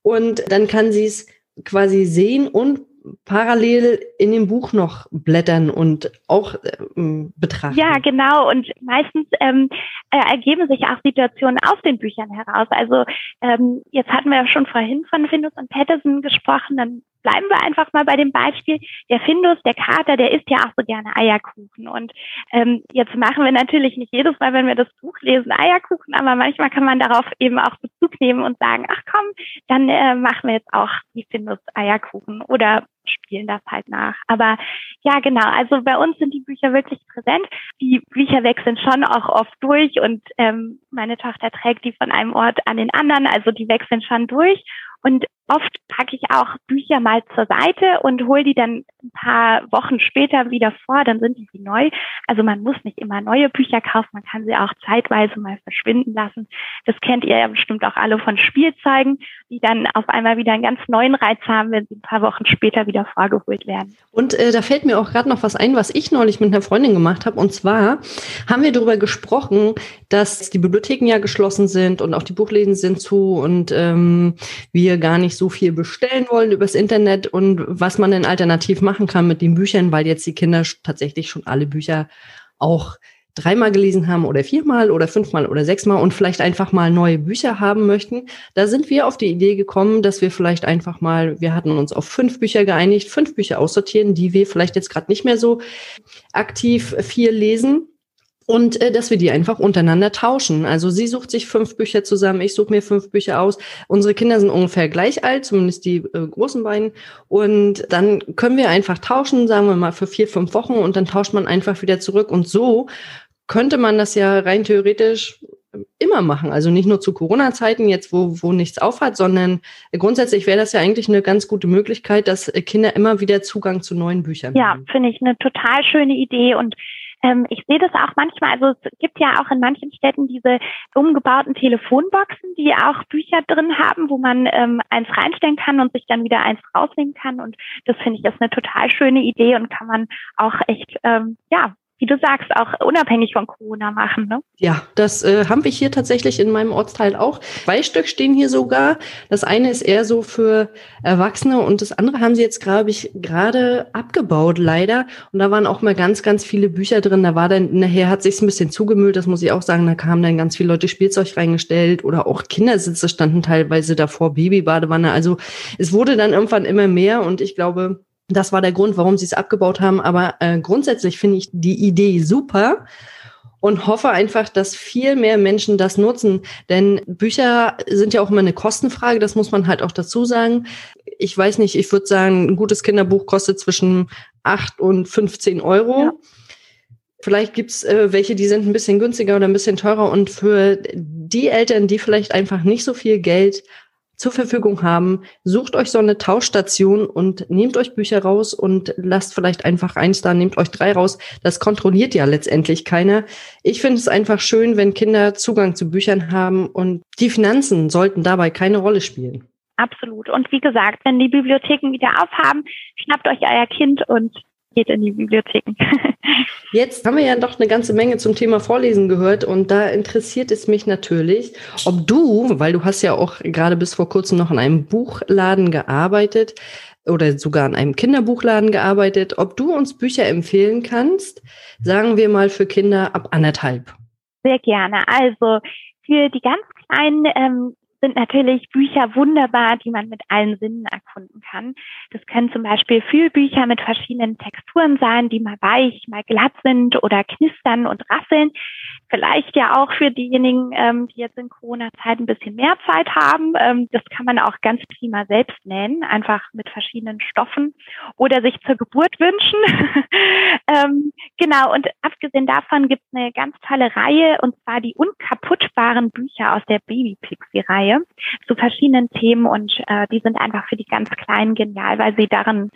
und dann kann sie es quasi sehen und parallel in dem Buch noch blättern und auch ähm, betrachten. Ja, genau. Und meistens ähm, äh, ergeben sich auch Situationen aus den Büchern heraus. Also ähm, jetzt hatten wir ja schon vorhin von Findus und Patterson gesprochen. Dann bleiben wir einfach mal bei dem Beispiel. Der Findus, der Kater, der isst ja auch so gerne Eierkuchen. Und ähm, jetzt machen wir natürlich nicht jedes Mal, wenn wir das Buch lesen, Eierkuchen, aber manchmal kann man darauf eben auch Bezug nehmen und sagen, ach komm, dann äh, machen wir jetzt auch die Findus Eierkuchen oder spielen das halt nach. Aber ja, genau. Also bei uns sind die Bücher wirklich präsent. Die Bücher wechseln schon auch oft durch und ähm, meine Tochter trägt die von einem Ort an den anderen. Also die wechseln schon durch. Und oft packe ich auch Bücher mal zur Seite und hole die dann ein paar Wochen später wieder vor, dann sind die neu. Also man muss nicht immer neue Bücher kaufen, man kann sie auch zeitweise mal verschwinden lassen. Das kennt ihr ja bestimmt auch alle von Spielzeugen, die dann auf einmal wieder einen ganz neuen Reiz haben, wenn sie ein paar Wochen später wieder vorgeholt werden. Und äh, da fällt mir auch gerade noch was ein, was ich neulich mit einer Freundin gemacht habe. Und zwar haben wir darüber gesprochen, dass die Bibliotheken ja geschlossen sind und auch die Buchläden sind zu und ähm, wir gar nicht so viel bestellen wollen übers Internet und was man denn alternativ machen kann mit den Büchern, weil jetzt die Kinder tatsächlich schon alle Bücher auch dreimal gelesen haben oder viermal oder fünfmal oder sechsmal und vielleicht einfach mal neue Bücher haben möchten. Da sind wir auf die Idee gekommen, dass wir vielleicht einfach mal, wir hatten uns auf fünf Bücher geeinigt, fünf Bücher aussortieren, die wir vielleicht jetzt gerade nicht mehr so aktiv viel lesen und äh, dass wir die einfach untereinander tauschen. Also sie sucht sich fünf Bücher zusammen, ich suche mir fünf Bücher aus. Unsere Kinder sind ungefähr gleich alt, zumindest die äh, großen beiden. Und dann können wir einfach tauschen, sagen wir mal für vier, fünf Wochen und dann tauscht man einfach wieder zurück. Und so könnte man das ja rein theoretisch immer machen. Also nicht nur zu Corona-Zeiten, jetzt wo, wo nichts aufhat, sondern grundsätzlich wäre das ja eigentlich eine ganz gute Möglichkeit, dass Kinder immer wieder Zugang zu neuen Büchern ja, haben. Ja, finde ich eine total schöne Idee und ähm, ich sehe das auch manchmal, also es gibt ja auch in manchen Städten diese umgebauten Telefonboxen, die auch Bücher drin haben, wo man ähm, eins reinstellen kann und sich dann wieder eins rausnehmen kann. Und das finde ich ist eine total schöne Idee und kann man auch echt, ähm, ja, wie du sagst, auch unabhängig von Corona machen. Ne? Ja, das äh, haben wir hier tatsächlich in meinem Ortsteil auch. Zwei Stück stehen hier sogar. Das eine ist eher so für Erwachsene und das andere haben sie jetzt, glaube ich, gerade abgebaut, leider. Und da waren auch mal ganz, ganz viele Bücher drin. Da war dann, nachher hat sich ein bisschen zugemüllt, das muss ich auch sagen. Da kamen dann ganz viele Leute Spielzeug reingestellt oder auch Kindersitze standen teilweise davor, Babybadewanne. Also es wurde dann irgendwann immer mehr und ich glaube, das war der Grund, warum sie es abgebaut haben. Aber äh, grundsätzlich finde ich die Idee super und hoffe einfach, dass viel mehr Menschen das nutzen. Denn Bücher sind ja auch immer eine Kostenfrage, das muss man halt auch dazu sagen. Ich weiß nicht, ich würde sagen, ein gutes Kinderbuch kostet zwischen 8 und 15 Euro. Ja. Vielleicht gibt's äh, welche, die sind ein bisschen günstiger oder ein bisschen teurer. Und für die Eltern, die vielleicht einfach nicht so viel Geld zur Verfügung haben, sucht euch so eine Tauschstation und nehmt euch Bücher raus und lasst vielleicht einfach eins da, nehmt euch drei raus. Das kontrolliert ja letztendlich keiner. Ich finde es einfach schön, wenn Kinder Zugang zu Büchern haben und die Finanzen sollten dabei keine Rolle spielen. Absolut. Und wie gesagt, wenn die Bibliotheken wieder aufhaben, schnappt euch euer Kind und geht in die Bibliotheken. Jetzt haben wir ja doch eine ganze Menge zum Thema Vorlesen gehört und da interessiert es mich natürlich, ob du, weil du hast ja auch gerade bis vor kurzem noch in einem Buchladen gearbeitet oder sogar in einem Kinderbuchladen gearbeitet, ob du uns Bücher empfehlen kannst, sagen wir mal für Kinder ab anderthalb. Sehr gerne. Also für die ganz Kleinen ähm, sind natürlich Bücher wunderbar, die man mit allen Sinnen erkunden kann. Das können zum Beispiel Fühlbücher mit verschiedenen Texturen sein, die mal weich, mal glatt sind oder knistern und rasseln. Vielleicht ja auch für diejenigen, ähm, die jetzt in Corona-Zeit ein bisschen mehr Zeit haben. Ähm, das kann man auch ganz prima selbst nähen, einfach mit verschiedenen Stoffen oder sich zur Geburt wünschen. ähm, genau, und abgesehen davon gibt es eine ganz tolle Reihe, und zwar die unkaputtbaren Bücher aus der Baby-Pixie-Reihe zu verschiedenen Themen und äh, die sind einfach für die ganz Kleinen genial, weil sie darin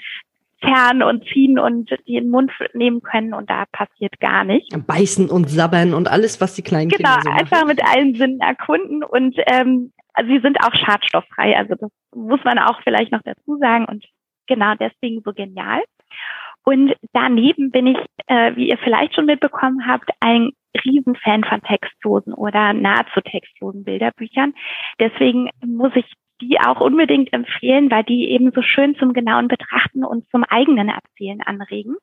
fern und ziehen und die in den Mund nehmen können und da passiert gar nicht. Beißen und sabbern und alles, was die kleinen genau, Kinder so machen. einfach mit allen Sinnen erkunden und ähm, also sie sind auch schadstofffrei, also das muss man auch vielleicht noch dazu sagen und genau deswegen so genial. Und daneben bin ich, äh, wie ihr vielleicht schon mitbekommen habt, ein Riesenfan von textlosen oder nahezu textlosen Bilderbüchern. Deswegen muss ich die auch unbedingt empfehlen, weil die eben so schön zum genauen Betrachten und zum eigenen Erzählen anregen.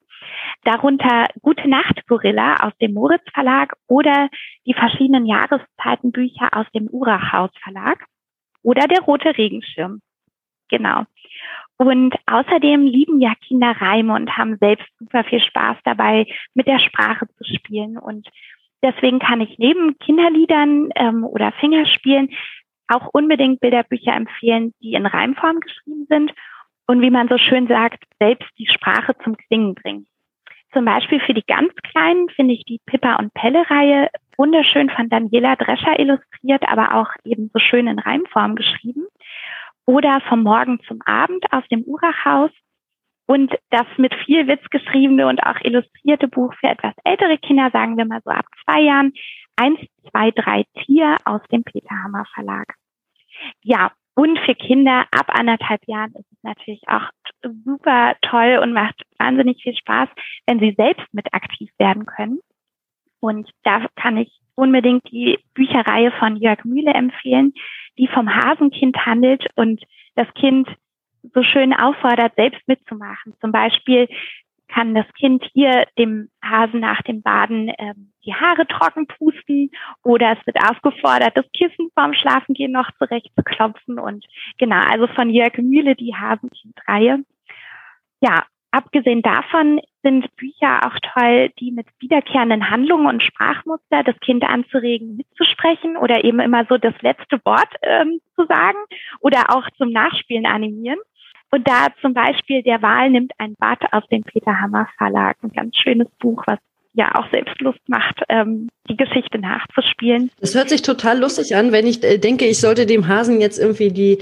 Darunter Gute Nacht Gorilla aus dem Moritz Verlag oder die verschiedenen Jahreszeitenbücher aus dem Urachhaus Verlag oder der Rote Regenschirm. Genau. Und außerdem lieben ja Kinder Reime und haben selbst super viel Spaß dabei, mit der Sprache zu spielen. Und deswegen kann ich neben Kinderliedern ähm, oder Fingerspielen auch unbedingt Bilderbücher empfehlen, die in Reimform geschrieben sind und wie man so schön sagt, selbst die Sprache zum Klingen bringen. Zum Beispiel für die ganz Kleinen finde ich die Pippa und Pelle-Reihe wunderschön von Daniela Drescher illustriert, aber auch eben so schön in Reimform geschrieben. Oder vom Morgen zum Abend aus dem Urachhaus und das mit viel Witz geschriebene und auch illustrierte Buch für etwas ältere Kinder, sagen wir mal so ab zwei Jahren, eins, zwei, drei Tier aus dem Peter Hammer Verlag. Ja, und für Kinder ab anderthalb Jahren ist es natürlich auch super toll und macht wahnsinnig viel Spaß, wenn sie selbst mit aktiv werden können. Und da kann ich unbedingt die Bücherreihe von Jörg Mühle empfehlen, die vom Hasenkind handelt und das Kind so schön auffordert, selbst mitzumachen. Zum Beispiel kann das Kind hier dem Hasen nach dem Baden ähm, die Haare trocken pusten oder es wird aufgefordert, das Kissen vorm Schlafengehen noch zurecht zu klopfen und genau, also von Jörg Mühle die Hasenkind-Reihe. Ja, abgesehen davon sind Bücher auch toll, die mit wiederkehrenden Handlungen und Sprachmuster das Kind anzuregen, mitzusprechen oder eben immer so das letzte Wort ähm, zu sagen oder auch zum Nachspielen animieren. Und da zum Beispiel der Wahl nimmt ein Bad aus dem Peter Hammer Verlag, ein ganz schönes Buch, was ja auch selbst Lust macht, ähm, die Geschichte nachzuspielen. Das hört sich total lustig an, wenn ich äh, denke, ich sollte dem Hasen jetzt irgendwie die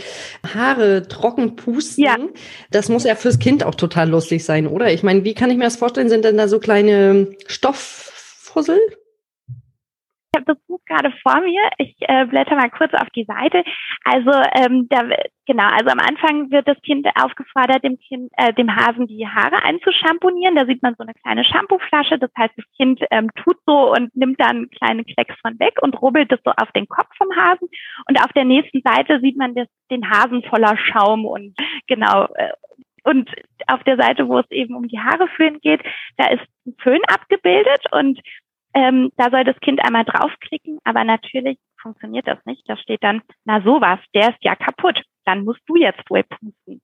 Haare trocken pusten. Ja. Das muss ja fürs Kind auch total lustig sein, oder? Ich meine, wie kann ich mir das vorstellen? Sind denn da so kleine Stofffussel? Habe das Buch gerade vor mir. Ich äh, blätter mal kurz auf die Seite. Also ähm, da genau, also am Anfang wird das Kind aufgefordert, dem Kind, äh, dem Hasen die Haare einzuschamponieren. Da sieht man so eine kleine Shampooflasche. Das heißt, das Kind ähm, tut so und nimmt dann kleine Klecks von weg und rubbelt es so auf den Kopf vom Hasen. Und auf der nächsten Seite sieht man das, den Hasen voller Schaum und genau äh, und auf der Seite, wo es eben um die Haare föhnen geht, da ist ein Föhn abgebildet und ähm, da soll das Kind einmal draufklicken, aber natürlich funktioniert das nicht. Da steht dann, na sowas, der ist ja kaputt. Dann musst du jetzt wohl pusten.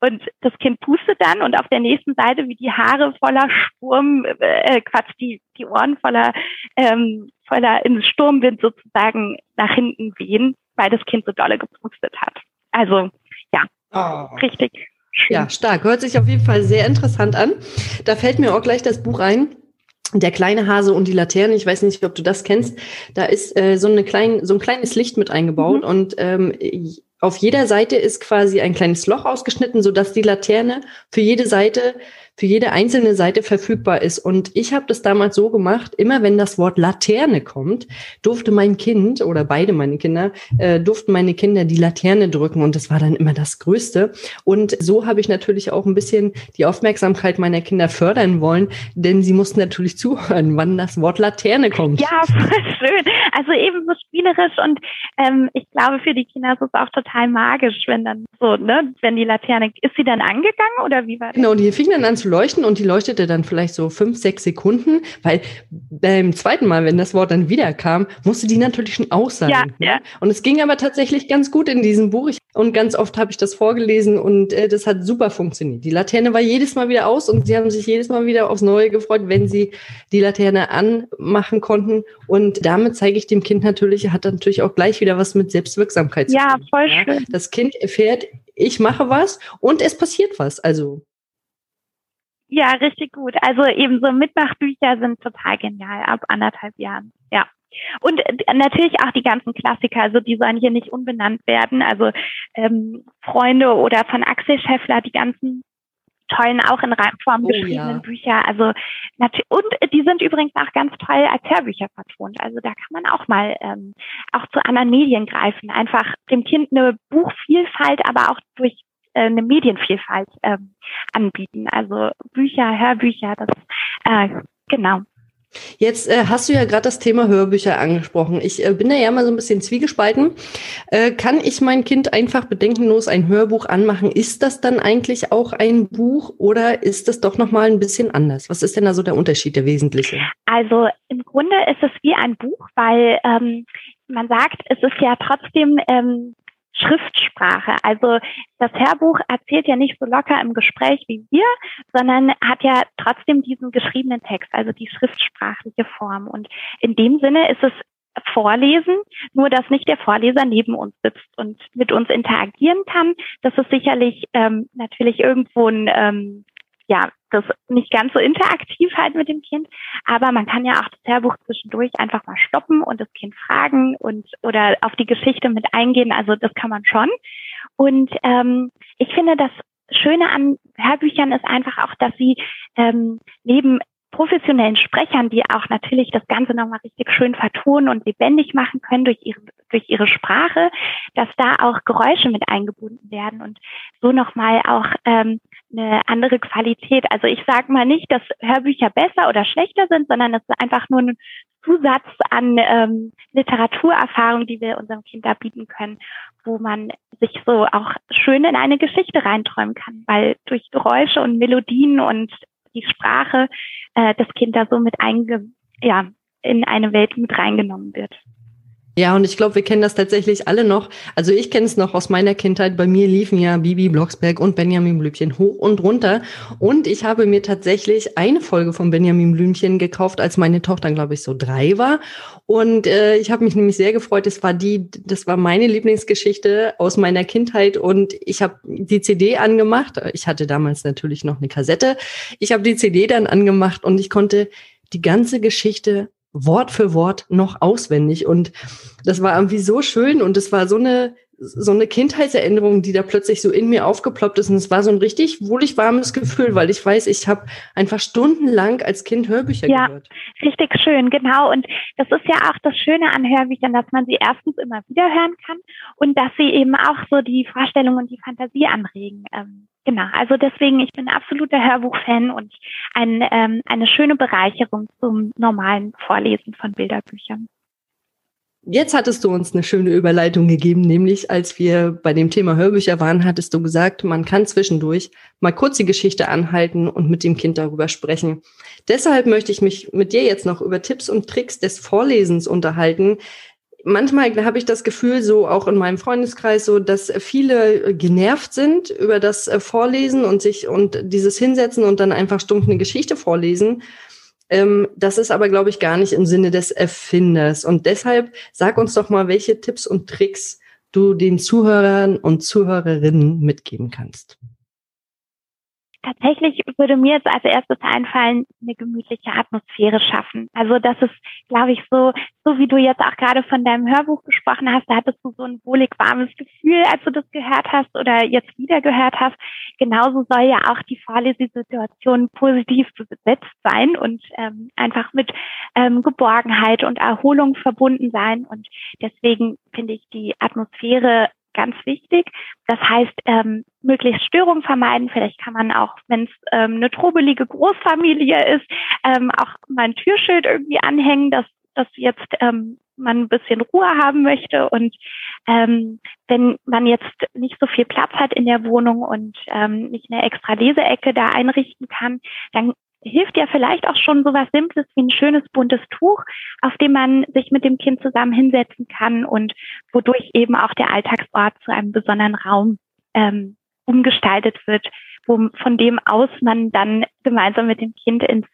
Und das Kind pustet dann und auf der nächsten Seite, wie die Haare voller Sturm, äh, Quatsch, die, die Ohren voller, ähm, voller im Sturmwind sozusagen nach hinten wehen, weil das Kind so dolle gepustet hat. Also ja, oh. richtig. Schön. Ja, stark. Hört sich auf jeden Fall sehr interessant an. Da fällt mir auch gleich das Buch ein der kleine Hase und die Laterne, ich weiß nicht, ob du das kennst, da ist äh, so, eine klein, so ein kleines Licht mit eingebaut mhm. und ähm, auf jeder Seite ist quasi ein kleines Loch ausgeschnitten, so dass die Laterne für jede Seite für jede einzelne Seite verfügbar ist. Und ich habe das damals so gemacht, immer wenn das Wort Laterne kommt, durfte mein Kind oder beide meine Kinder, äh, durften meine Kinder die Laterne drücken und das war dann immer das Größte. Und so habe ich natürlich auch ein bisschen die Aufmerksamkeit meiner Kinder fördern wollen, denn sie mussten natürlich zuhören, wann das Wort Laterne kommt. Ja, voll schön. Also eben so spielerisch und ähm, ich glaube, für die Kinder ist es auch total magisch, wenn dann so, ne, wenn die Laterne, ist sie dann angegangen oder wie war das? Genau, die fing dann an zu leuchten und die leuchtete dann vielleicht so fünf, sechs Sekunden, weil beim zweiten Mal, wenn das Wort dann wieder kam, musste die natürlich schon aus sein. Ja, ne? ja. Und es ging aber tatsächlich ganz gut in diesem Buch. Und ganz oft habe ich das vorgelesen und äh, das hat super funktioniert. Die Laterne war jedes Mal wieder aus und sie haben sich jedes Mal wieder aufs Neue gefreut, wenn sie die Laterne anmachen konnten. Und damit zeige ich dem Kind natürlich, hat natürlich auch gleich wieder was mit Selbstwirksamkeit zu tun. Ja, voll schön. Das Kind erfährt, ich mache was und es passiert was. Also ja, richtig gut. Also eben so Mitmachbücher sind total genial ab anderthalb Jahren. Ja. Und äh, natürlich auch die ganzen Klassiker, also die sollen hier nicht unbenannt werden. Also ähm, Freunde oder von Axel Scheffler, die ganzen tollen, auch in Reimform oh, geschriebenen ja. Bücher. Also und die sind übrigens auch ganz toll als Hörbücher vertont. Also da kann man auch mal ähm, auch zu anderen Medien greifen. Einfach dem Kind eine Buchvielfalt, aber auch durch eine Medienvielfalt ähm, anbieten. Also Bücher, Hörbücher, das äh, genau. Jetzt äh, hast du ja gerade das Thema Hörbücher angesprochen. Ich äh, bin da ja mal so ein bisschen zwiegespalten. Äh, kann ich mein Kind einfach bedenkenlos ein Hörbuch anmachen? Ist das dann eigentlich auch ein Buch oder ist das doch noch mal ein bisschen anders? Was ist denn da so der Unterschied, der wesentliche? Also im Grunde ist es wie ein Buch, weil ähm, man sagt, es ist ja trotzdem ähm, Schriftsprache. Also das Hörbuch erzählt ja nicht so locker im Gespräch wie wir, sondern hat ja trotzdem diesen geschriebenen Text, also die schriftsprachliche Form. Und in dem Sinne ist es Vorlesen, nur dass nicht der Vorleser neben uns sitzt und mit uns interagieren kann. Das ist sicherlich ähm, natürlich irgendwo ein ähm, ja, das nicht ganz so interaktiv halt mit dem Kind, aber man kann ja auch das Hörbuch zwischendurch einfach mal stoppen und das Kind fragen und oder auf die Geschichte mit eingehen. Also das kann man schon. Und ähm, ich finde, das Schöne an Hörbüchern ist einfach auch, dass sie ähm, neben professionellen Sprechern, die auch natürlich das Ganze nochmal richtig schön vertonen und lebendig machen können durch ihre, durch ihre Sprache, dass da auch Geräusche mit eingebunden werden und so nochmal auch ähm, eine andere Qualität. Also ich sage mal nicht, dass Hörbücher besser oder schlechter sind, sondern es ist einfach nur ein Zusatz an ähm, Literaturerfahrung, die wir unserem Kind da bieten können, wo man sich so auch schön in eine Geschichte reinträumen kann, weil durch Geräusche und Melodien und die Sprache äh, das Kind da so mit einge ja, in eine Welt mit reingenommen wird. Ja, und ich glaube, wir kennen das tatsächlich alle noch. Also ich kenne es noch aus meiner Kindheit. Bei mir liefen ja Bibi Blocksberg und Benjamin Blümchen hoch und runter. Und ich habe mir tatsächlich eine Folge von Benjamin Blümchen gekauft, als meine Tochter, glaube ich, so drei war. Und äh, ich habe mich nämlich sehr gefreut. Das war die, das war meine Lieblingsgeschichte aus meiner Kindheit. Und ich habe die CD angemacht. Ich hatte damals natürlich noch eine Kassette. Ich habe die CD dann angemacht und ich konnte die ganze Geschichte Wort für Wort noch auswendig. Und das war irgendwie so schön und es war so eine, so eine Kindheitserinnerung, die da plötzlich so in mir aufgeploppt ist. Und es war so ein richtig wohlig warmes Gefühl, weil ich weiß, ich habe einfach stundenlang als Kind Hörbücher ja, gehört. Richtig schön, genau. Und das ist ja auch das Schöne an Hörbüchern, dass man sie erstens immer wieder hören kann und dass sie eben auch so die Vorstellung und die Fantasie anregen. Ähm, Genau, also deswegen, ich bin absoluter Hörbuchfan und ein, ähm, eine schöne Bereicherung zum normalen Vorlesen von Bilderbüchern. Jetzt hattest du uns eine schöne Überleitung gegeben, nämlich als wir bei dem Thema Hörbücher waren, hattest du gesagt, man kann zwischendurch mal kurz die Geschichte anhalten und mit dem Kind darüber sprechen. Deshalb möchte ich mich mit dir jetzt noch über Tipps und Tricks des Vorlesens unterhalten, manchmal habe ich das Gefühl, so auch in meinem Freundeskreis, so, dass viele genervt sind über das Vorlesen und sich und dieses Hinsetzen und dann einfach stumpf eine Geschichte vorlesen. Ähm, das ist aber, glaube ich, gar nicht im Sinne des Erfinders. Und deshalb sag uns doch mal, welche Tipps und Tricks du den Zuhörern und Zuhörerinnen mitgeben kannst. Tatsächlich würde mir jetzt als erstes einfallen, eine gemütliche Atmosphäre schaffen. Also das ist, glaube ich, so, so wie du jetzt auch gerade von deinem Hörbuch gesprochen hast, da hattest du so ein wohlig warmes Gefühl, als du das gehört hast oder jetzt wieder gehört hast. Genauso soll ja auch die Vorlesesituation positiv besetzt sein und ähm, einfach mit ähm, Geborgenheit und Erholung verbunden sein. Und deswegen finde ich die Atmosphäre ganz wichtig. Das heißt, ähm, möglichst Störungen vermeiden. Vielleicht kann man auch, wenn es ähm, eine trobelige Großfamilie ist, ähm, auch mal ein Türschild irgendwie anhängen, dass, dass jetzt ähm, man ein bisschen Ruhe haben möchte. Und ähm, wenn man jetzt nicht so viel Platz hat in der Wohnung und ähm, nicht eine extra Leseecke da einrichten kann, dann hilft ja vielleicht auch schon so was Simples wie ein schönes buntes Tuch, auf dem man sich mit dem Kind zusammen hinsetzen kann und wodurch eben auch der Alltagsort zu einem besonderen Raum ähm, umgestaltet wird, wo, von dem aus man dann gemeinsam mit dem Kind ins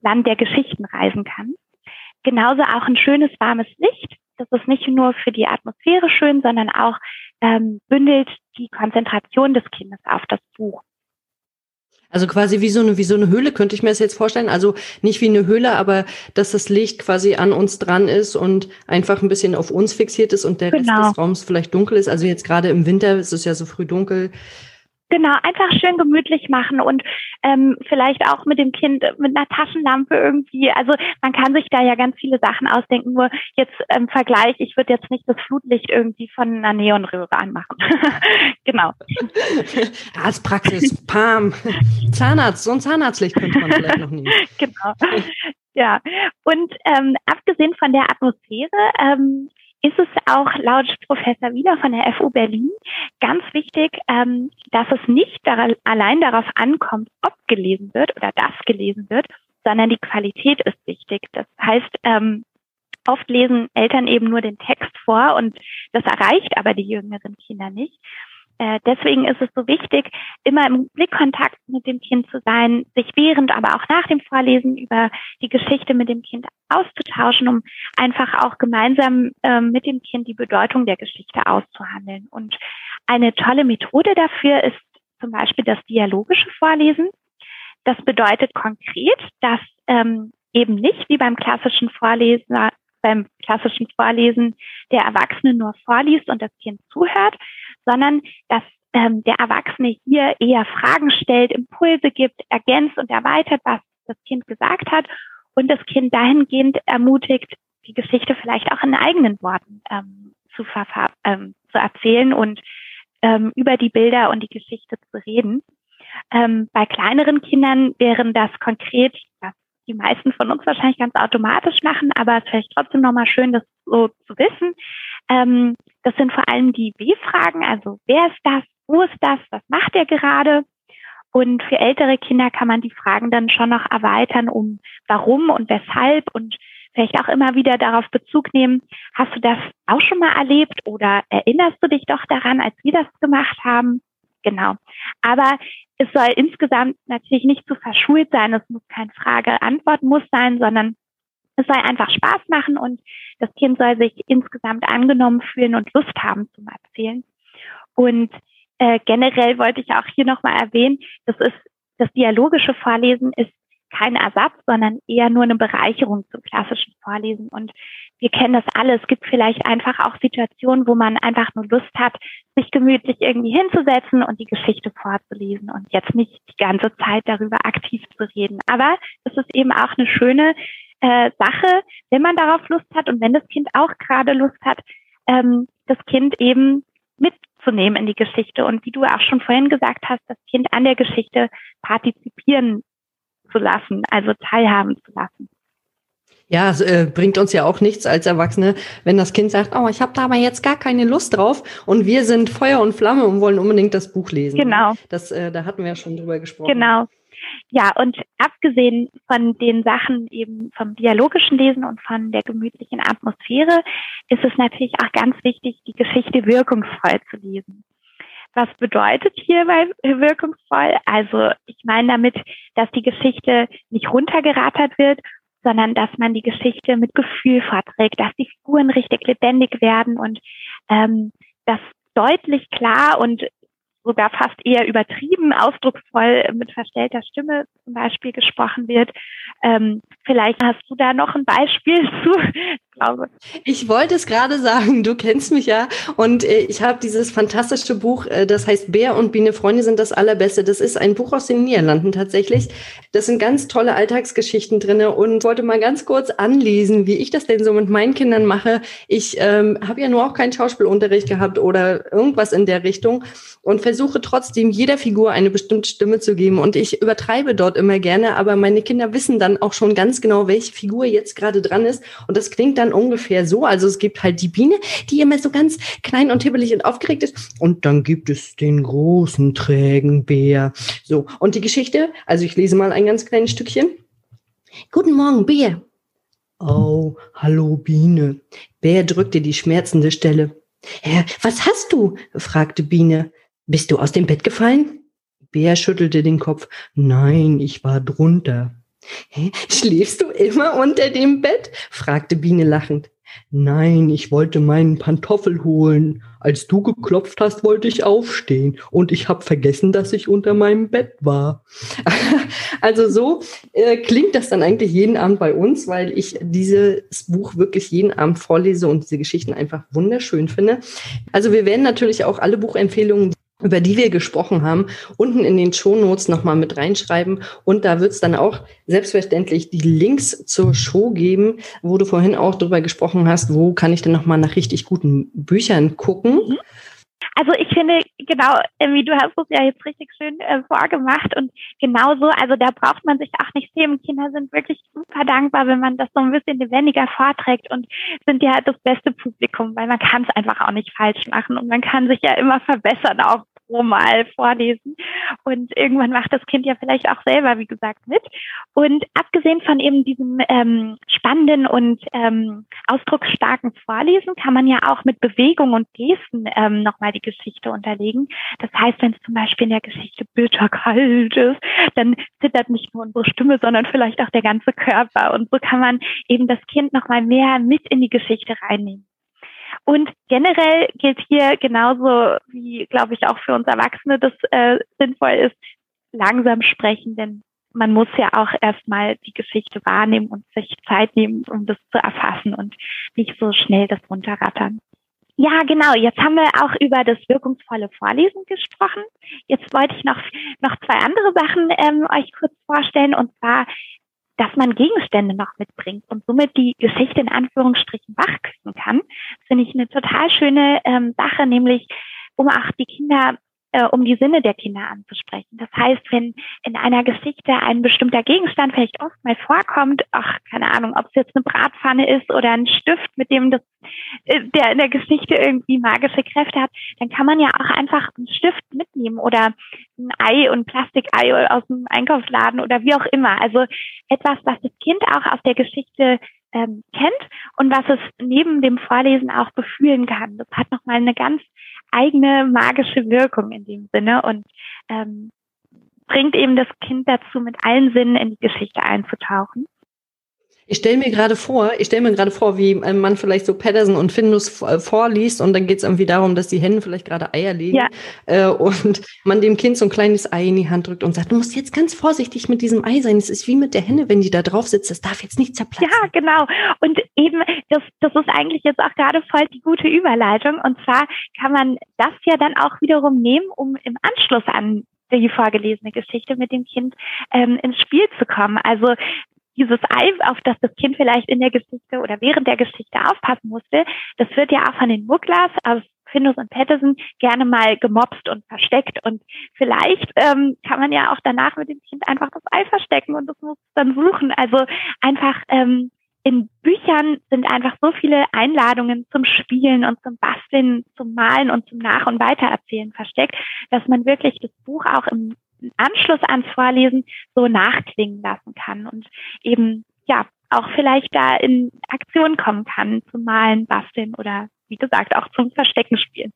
Land der Geschichten reisen kann. Genauso auch ein schönes warmes Licht. Das ist nicht nur für die Atmosphäre schön, sondern auch ähm, bündelt die Konzentration des Kindes auf das Buch. Also quasi wie so eine wie so eine Höhle könnte ich mir das jetzt vorstellen. Also nicht wie eine Höhle, aber dass das Licht quasi an uns dran ist und einfach ein bisschen auf uns fixiert ist und der genau. Rest des Raums vielleicht dunkel ist. Also jetzt gerade im Winter ist es ja so früh dunkel. Genau, einfach schön gemütlich machen und ähm, vielleicht auch mit dem Kind mit einer Taschenlampe irgendwie. Also man kann sich da ja ganz viele Sachen ausdenken. Nur jetzt im Vergleich, ich würde jetzt nicht das Flutlicht irgendwie von einer Neonröhre anmachen. genau. Arztpraxis, Pam, Zahnarzt, so ein Zahnarztlicht könnte man vielleicht noch nehmen. Genau. Ja, und ähm, abgesehen von der Atmosphäre ähm, ist es auch laut Professor Wieler von der FU Berlin ganz wichtig, ähm, dass es nicht daran, allein darauf ankommt, ob gelesen wird oder das gelesen wird, sondern die Qualität ist wichtig. Das heißt, ähm, oft lesen Eltern eben nur den Text vor und das erreicht aber die jüngeren Kinder nicht. Äh, deswegen ist es so wichtig, immer im Blickkontakt mit dem Kind zu sein, sich während, aber auch nach dem Vorlesen über die Geschichte mit dem Kind auszutauschen, um einfach auch gemeinsam äh, mit dem Kind die Bedeutung der Geschichte auszuhandeln. Und eine tolle Methode dafür ist zum Beispiel das dialogische Vorlesen. Das bedeutet konkret, dass ähm, eben nicht wie beim klassischen Vorleser beim klassischen Vorlesen der Erwachsene nur vorliest und das Kind zuhört, sondern dass ähm, der Erwachsene hier eher Fragen stellt, Impulse gibt, ergänzt und erweitert, was das Kind gesagt hat und das Kind dahingehend ermutigt, die Geschichte vielleicht auch in eigenen Worten ähm, zu, ähm, zu erzählen und ähm, über die Bilder und die Geschichte zu reden. Ähm, bei kleineren Kindern wären das konkret, was die meisten von uns wahrscheinlich ganz automatisch machen, aber es ist vielleicht trotzdem nochmal schön, das so zu wissen. Ähm, das sind vor allem die W-Fragen, also wer ist das, wo ist das, was macht er gerade? Und für ältere Kinder kann man die Fragen dann schon noch erweitern um warum und weshalb und vielleicht auch immer wieder darauf Bezug nehmen, hast du das auch schon mal erlebt oder erinnerst du dich doch daran, als wir das gemacht haben? Genau. Aber es soll insgesamt natürlich nicht zu verschult sein. Es muss kein Frage-Antwort muss sein, sondern es soll einfach Spaß machen und das Kind soll sich insgesamt angenommen fühlen und Lust haben zum Erzählen. Und äh, generell wollte ich auch hier nochmal erwähnen, das ist das dialogische Vorlesen ist kein Ersatz, sondern eher nur eine Bereicherung zum klassischen Vorlesen. Und wir kennen das alle. Es gibt vielleicht einfach auch Situationen, wo man einfach nur Lust hat, sich gemütlich irgendwie hinzusetzen und die Geschichte vorzulesen und jetzt nicht die ganze Zeit darüber aktiv zu reden. Aber es ist eben auch eine schöne äh, Sache, wenn man darauf Lust hat und wenn das Kind auch gerade Lust hat, ähm, das Kind eben mitzunehmen in die Geschichte und wie du auch schon vorhin gesagt hast, das Kind an der Geschichte partizipieren zu lassen, also teilhaben zu lassen. Ja, es äh, bringt uns ja auch nichts als Erwachsene, wenn das Kind sagt, oh, ich habe da aber jetzt gar keine Lust drauf und wir sind Feuer und Flamme und wollen unbedingt das Buch lesen. Genau. Das, äh, da hatten wir ja schon drüber gesprochen. Genau. Ja, und abgesehen von den Sachen eben vom dialogischen Lesen und von der gemütlichen Atmosphäre, ist es natürlich auch ganz wichtig, die Geschichte wirkungsvoll zu lesen. Was bedeutet hierbei wirkungsvoll? Also ich meine damit, dass die Geschichte nicht runtergerattert wird, sondern dass man die Geschichte mit Gefühl vorträgt, dass die Figuren richtig lebendig werden und ähm, dass deutlich klar und sogar fast eher übertrieben, ausdrucksvoll mit verstellter Stimme zum Beispiel gesprochen wird. Ähm, vielleicht hast du da noch ein Beispiel zu. Glaube. Ich wollte es gerade sagen, du kennst mich ja und äh, ich habe dieses fantastische Buch, äh, das heißt Bär und Biene Freunde sind das allerbeste. Das ist ein Buch aus den Niederlanden tatsächlich. Das sind ganz tolle Alltagsgeschichten drinne und wollte mal ganz kurz anlesen, wie ich das denn so mit meinen Kindern mache. Ich ähm, habe ja nur auch keinen Schauspielunterricht gehabt oder irgendwas in der Richtung und versuche trotzdem jeder Figur eine bestimmte Stimme zu geben. Und ich übertreibe dort immer gerne, aber meine Kinder wissen dann auch schon ganz genau, welche Figur jetzt gerade dran ist. Und das klingt dann ungefähr so. Also es gibt halt die Biene, die immer so ganz klein und hibbelig und aufgeregt ist. Und dann gibt es den großen, trägen Bär. So. Und die Geschichte, also ich lese mal ein ganz kleines Stückchen. Guten Morgen, Bär. Oh, hallo Biene. Bär drückte die schmerzende Stelle. Herr, was hast du? fragte Biene. Bist du aus dem Bett gefallen? Bär schüttelte den Kopf. Nein, ich war drunter. Schläfst du immer unter dem Bett? fragte Biene lachend. Nein, ich wollte meinen Pantoffel holen. Als du geklopft hast, wollte ich aufstehen und ich habe vergessen, dass ich unter meinem Bett war. also so äh, klingt das dann eigentlich jeden Abend bei uns, weil ich dieses Buch wirklich jeden Abend vorlese und diese Geschichten einfach wunderschön finde. Also wir werden natürlich auch alle Buchempfehlungen über die wir gesprochen haben, unten in den Shownotes nochmal mit reinschreiben. Und da wird es dann auch selbstverständlich die Links zur Show geben, wo du vorhin auch drüber gesprochen hast, wo kann ich denn nochmal nach richtig guten Büchern gucken. Mhm. Also ich finde, genau, wie du hast es ja jetzt richtig schön äh, vorgemacht und genauso, also da braucht man sich auch nicht sehen. Kinder sind wirklich super dankbar, wenn man das so ein bisschen lebendiger vorträgt und sind ja das beste Publikum, weil man kann es einfach auch nicht falsch machen und man kann sich ja immer verbessern, auch pro Mal vorlesen. Und irgendwann macht das Kind ja vielleicht auch selber, wie gesagt, mit. Und abgesehen von eben diesem ähm, spannenden und ähm, ausdrucksstarken Vorlesen kann man ja auch mit Bewegung und Gesten ähm, nochmal die Geschichte unterlegen. Das heißt, wenn es zum Beispiel in der Geschichte bitterkalt ist, dann zittert nicht nur unsere Stimme, sondern vielleicht auch der ganze Körper. Und so kann man eben das Kind nochmal mehr mit in die Geschichte reinnehmen. Und generell gilt hier genauso wie, glaube ich, auch für uns Erwachsene, das äh, sinnvoll ist, langsam sprechen, denn man muss ja auch erstmal die Geschichte wahrnehmen und sich Zeit nehmen, um das zu erfassen und nicht so schnell das runterrattern. Ja, genau. Jetzt haben wir auch über das wirkungsvolle Vorlesen gesprochen. Jetzt wollte ich noch, noch zwei andere Sachen ähm, euch kurz vorstellen. Und zwar dass man Gegenstände noch mitbringt und somit die Geschichte in Anführungsstrichen wachküssen kann, finde ich eine total schöne ähm, Sache, nämlich um auch die Kinder äh, um die Sinne der Kinder anzusprechen. Das heißt, wenn in einer Geschichte ein bestimmter Gegenstand vielleicht oft mal vorkommt, ach, keine Ahnung, ob es jetzt eine Bratpfanne ist oder ein Stift, mit dem das, äh, der in der Geschichte irgendwie magische Kräfte hat, dann kann man ja auch einfach einen Stift mitnehmen oder ein Ei und Plastikei aus dem Einkaufsladen oder wie auch immer. Also etwas, was das Kind auch aus der Geschichte ähm, kennt und was es neben dem Vorlesen auch befühlen kann. Das hat nochmal eine ganz eigene magische Wirkung in dem Sinne und ähm, bringt eben das Kind dazu, mit allen Sinnen in die Geschichte einzutauchen. Ich stelle mir gerade vor, ich stelle mir gerade vor, wie man vielleicht so Patterson und Findus äh, vorliest und dann geht es irgendwie darum, dass die Hände vielleicht gerade Eier legen ja. äh, und man dem Kind so ein kleines Ei in die Hand drückt und sagt, du musst jetzt ganz vorsichtig mit diesem Ei sein. Es ist wie mit der Henne, wenn die da drauf sitzt, das darf jetzt nicht zerplatzen. Ja, genau. Und eben, das, das ist eigentlich jetzt auch gerade voll die gute Überleitung. Und zwar kann man das ja dann auch wiederum nehmen, um im Anschluss an die vorgelesene Geschichte mit dem Kind ähm, ins Spiel zu kommen. Also dieses Ei, auf das das Kind vielleicht in der Geschichte oder während der Geschichte aufpassen musste, das wird ja auch von den Mugglers aus Findus und Patterson gerne mal gemobst und versteckt. Und vielleicht ähm, kann man ja auch danach mit dem Kind einfach das Ei verstecken und das muss dann suchen. Also einfach ähm, in Büchern sind einfach so viele Einladungen zum Spielen und zum Basteln, zum Malen und zum Nach- und Weitererzählen versteckt, dass man wirklich das Buch auch im Anschluss ans Vorlesen so nachklingen lassen kann und eben ja auch vielleicht da in Aktion kommen kann zum Malen, Basteln oder wie gesagt auch zum Verstecken spielen.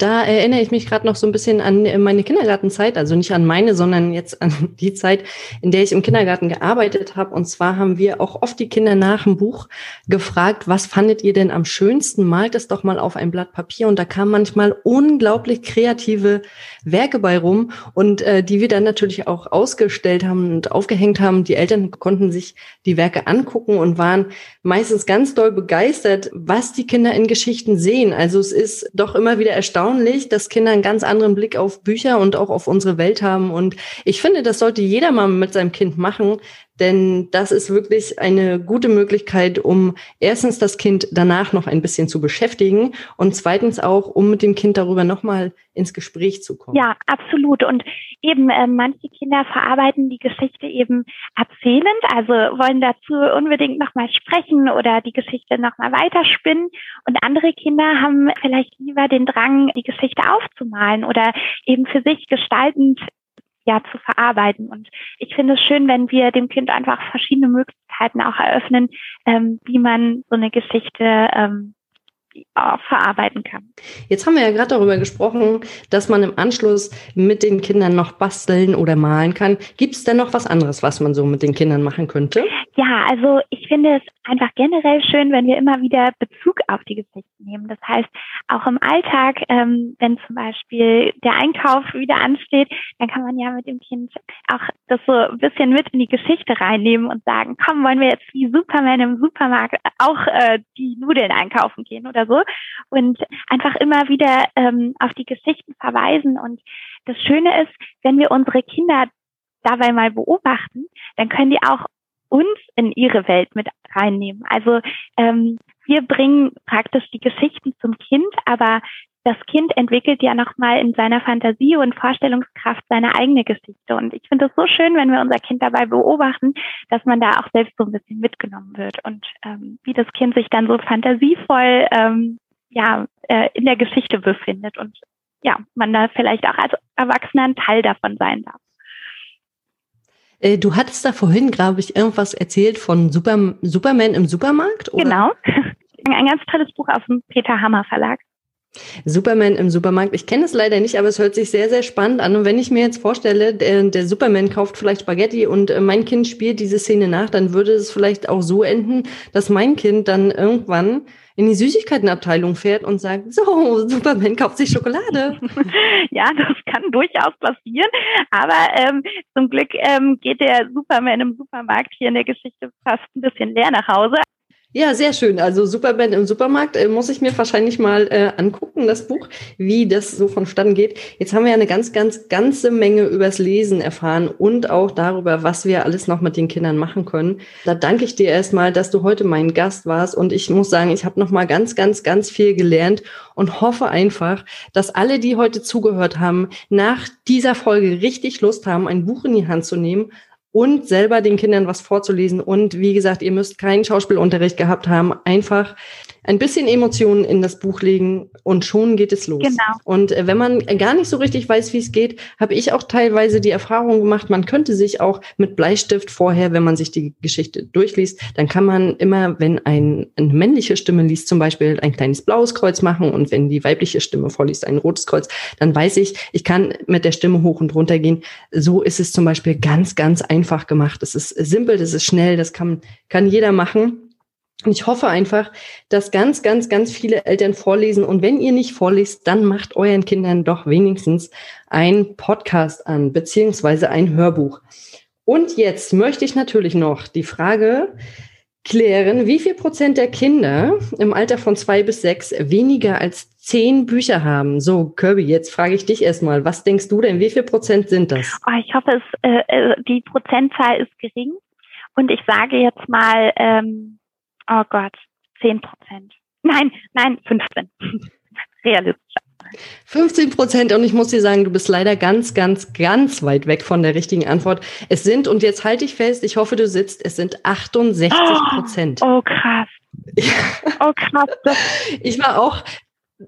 Da erinnere ich mich gerade noch so ein bisschen an meine Kindergartenzeit, also nicht an meine, sondern jetzt an die Zeit, in der ich im Kindergarten gearbeitet habe. Und zwar haben wir auch oft die Kinder nach dem Buch gefragt, was fandet ihr denn am schönsten? Malt es doch mal auf ein Blatt Papier. Und da kamen manchmal unglaublich kreative Werke bei rum und äh, die wir dann natürlich auch ausgestellt haben und aufgehängt haben. Die Eltern konnten sich die Werke angucken und waren meistens ganz doll begeistert, was die Kinder in Geschichten sehen. Also es ist doch immer wieder erstaunlich, dass Kinder einen ganz anderen Blick auf Bücher und auch auf unsere Welt haben. Und ich finde, das sollte jeder mal mit seinem Kind machen, denn das ist wirklich eine gute Möglichkeit, um erstens das Kind danach noch ein bisschen zu beschäftigen und zweitens auch, um mit dem Kind darüber nochmal ins Gespräch zu kommen. Ja, absolut. Und eben äh, manche Kinder verarbeiten die Geschichte eben erzählend, also wollen dazu unbedingt nochmal sprechen oder die Geschichte nochmal weiterspinnen. Und andere Kinder haben vielleicht lieber den Drang, die Geschichte aufzumalen oder eben für sich gestaltend ja zu verarbeiten. Und ich finde es schön, wenn wir dem Kind einfach verschiedene Möglichkeiten auch eröffnen, ähm, wie man so eine Geschichte ähm, verarbeiten kann. Jetzt haben wir ja gerade darüber gesprochen, dass man im Anschluss mit den Kindern noch basteln oder malen kann. Gibt es denn noch was anderes, was man so mit den Kindern machen könnte? Ja, also ich finde es einfach generell schön, wenn wir immer wieder Bezug auf die Geschichte nehmen. Das heißt, auch im Alltag, ähm, wenn zum Beispiel der Einkauf wieder ansteht, dann kann man ja mit dem Kind auch das so ein bisschen mit in die Geschichte reinnehmen und sagen, komm, wollen wir jetzt wie Superman im Supermarkt auch äh, die Nudeln einkaufen gehen oder so. Und einfach immer wieder ähm, auf die Geschichten verweisen. Und das Schöne ist, wenn wir unsere Kinder dabei mal beobachten, dann können die auch uns in ihre Welt mit reinnehmen. Also ähm, wir bringen praktisch die Geschichten zum Kind, aber das Kind entwickelt ja nochmal in seiner Fantasie und Vorstellungskraft seine eigene Geschichte. Und ich finde es so schön, wenn wir unser Kind dabei beobachten, dass man da auch selbst so ein bisschen mitgenommen wird und ähm, wie das Kind sich dann so fantasievoll ähm, ja, äh, in der Geschichte befindet und ja, man da vielleicht auch als Erwachsener ein Teil davon sein darf. Äh, du hattest da vorhin, glaube ich, irgendwas erzählt von Super, Superman im Supermarkt? Oder? Genau. Ein ganz tolles Buch aus dem Peter Hammer Verlag. Superman im Supermarkt. Ich kenne es leider nicht, aber es hört sich sehr, sehr spannend an. Und wenn ich mir jetzt vorstelle, der, der Superman kauft vielleicht Spaghetti und äh, mein Kind spielt diese Szene nach, dann würde es vielleicht auch so enden, dass mein Kind dann irgendwann in die Süßigkeitenabteilung fährt und sagt, so, Superman kauft sich Schokolade. ja, das kann durchaus passieren. Aber ähm, zum Glück ähm, geht der Superman im Supermarkt hier in der Geschichte fast ein bisschen leer nach Hause. Ja, sehr schön. Also Superman im Supermarkt äh, muss ich mir wahrscheinlich mal äh, angucken, das Buch, wie das so vonstatten geht. Jetzt haben wir ja eine ganz, ganz, ganze Menge übers Lesen erfahren und auch darüber, was wir alles noch mit den Kindern machen können. Da danke ich dir erstmal, dass du heute mein Gast warst und ich muss sagen, ich habe noch mal ganz, ganz, ganz viel gelernt und hoffe einfach, dass alle, die heute zugehört haben, nach dieser Folge richtig Lust haben, ein Buch in die Hand zu nehmen und selber den Kindern was vorzulesen. Und wie gesagt, ihr müsst keinen Schauspielunterricht gehabt haben. Einfach ein bisschen Emotionen in das Buch legen und schon geht es los. Genau. Und äh, wenn man gar nicht so richtig weiß, wie es geht, habe ich auch teilweise die Erfahrung gemacht, man könnte sich auch mit Bleistift vorher, wenn man sich die Geschichte durchliest, dann kann man immer, wenn ein, eine männliche Stimme liest, zum Beispiel ein kleines blaues Kreuz machen und wenn die weibliche Stimme vorliest, ein rotes Kreuz, dann weiß ich, ich kann mit der Stimme hoch und runter gehen. So ist es zum Beispiel ganz, ganz einfach gemacht. Es ist simpel, das ist schnell, das kann, kann jeder machen. Ich hoffe einfach, dass ganz, ganz, ganz viele Eltern vorlesen. Und wenn ihr nicht vorliest, dann macht euren Kindern doch wenigstens ein Podcast an, beziehungsweise ein Hörbuch. Und jetzt möchte ich natürlich noch die Frage klären, wie viel Prozent der Kinder im Alter von zwei bis sechs weniger als zehn Bücher haben? So, Kirby, jetzt frage ich dich erstmal, was denkst du denn, wie viel Prozent sind das? Oh, ich hoffe, es, äh, äh die Prozentzahl ist gering. Und ich sage jetzt mal, ähm, oh Gott, 10 Prozent. Nein, nein, 15. Realistisch. 15 Prozent und ich muss dir sagen, du bist leider ganz, ganz, ganz weit weg von der richtigen Antwort. Es sind, und jetzt halte ich fest, ich hoffe, du sitzt, es sind 68 Prozent. Oh, oh krass. Oh krass. ich war auch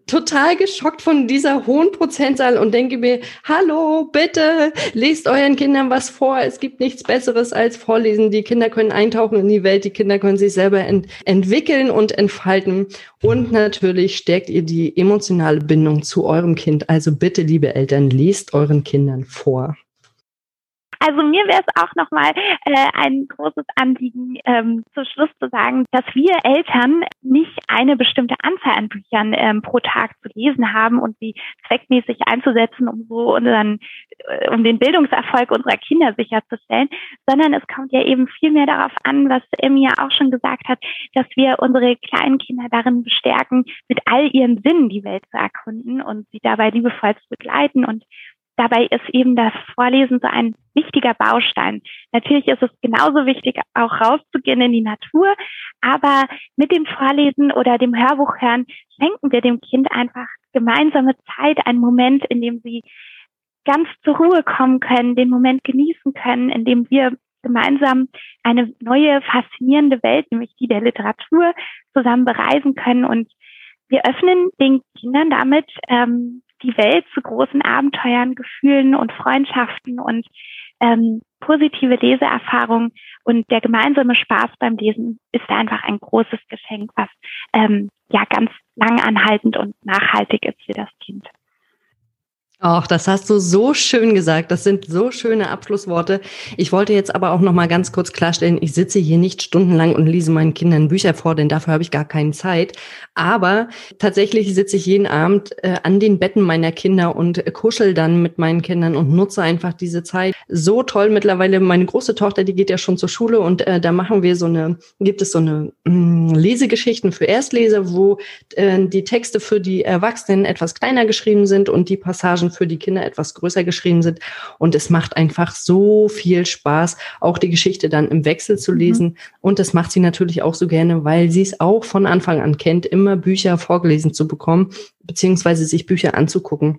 total geschockt von dieser hohen Prozentzahl und denke mir, hallo, bitte, lest euren Kindern was vor. Es gibt nichts Besseres als Vorlesen. Die Kinder können eintauchen in die Welt, die Kinder können sich selber ent entwickeln und entfalten. Und natürlich stärkt ihr die emotionale Bindung zu eurem Kind. Also bitte, liebe Eltern, lest euren Kindern vor. Also mir wäre es auch nochmal äh, ein großes Anliegen, ähm, zu Schluss zu sagen, dass wir Eltern nicht eine bestimmte Anzahl an Büchern ähm, pro Tag zu lesen haben und sie zweckmäßig einzusetzen, um so unseren, äh, um den Bildungserfolg unserer Kinder sicherzustellen, sondern es kommt ja eben viel mehr darauf an, was Emmy ja auch schon gesagt hat, dass wir unsere kleinen Kinder darin bestärken, mit all ihren Sinnen die Welt zu erkunden und sie dabei liebevoll zu begleiten und Dabei ist eben das Vorlesen so ein wichtiger Baustein. Natürlich ist es genauso wichtig, auch rauszugehen in die Natur, aber mit dem Vorlesen oder dem Hörbuch hören schenken wir dem Kind einfach gemeinsame Zeit, einen Moment, in dem sie ganz zur Ruhe kommen können, den Moment genießen können, in dem wir gemeinsam eine neue, faszinierende Welt, nämlich die der Literatur, zusammen bereisen können. Und wir öffnen den Kindern damit ähm, die Welt zu großen Abenteuern, Gefühlen und Freundschaften und ähm, positive Leseerfahrungen und der gemeinsame Spaß beim Lesen ist einfach ein großes Geschenk, was ähm, ja ganz lang anhaltend und nachhaltig ist für das Kind. Ach, das hast du so schön gesagt. Das sind so schöne Abschlussworte. Ich wollte jetzt aber auch noch mal ganz kurz klarstellen, ich sitze hier nicht stundenlang und lese meinen Kindern Bücher vor, denn dafür habe ich gar keine Zeit. Aber tatsächlich sitze ich jeden Abend äh, an den Betten meiner Kinder und kuschel dann mit meinen Kindern und nutze einfach diese Zeit. So toll mittlerweile. Meine große Tochter, die geht ja schon zur Schule und äh, da machen wir so eine, gibt es so eine mh, mm, Lesegeschichten für Erstleser, wo äh, die Texte für die Erwachsenen etwas kleiner geschrieben sind und die Passagen für die Kinder etwas größer geschrieben sind. Und es macht einfach so viel Spaß, auch die Geschichte dann im Wechsel zu mhm. lesen. Mhm. Und das macht sie natürlich auch so gerne, weil sie es auch von Anfang an kennt, immer Bücher vorgelesen zu bekommen, beziehungsweise sich Bücher anzugucken.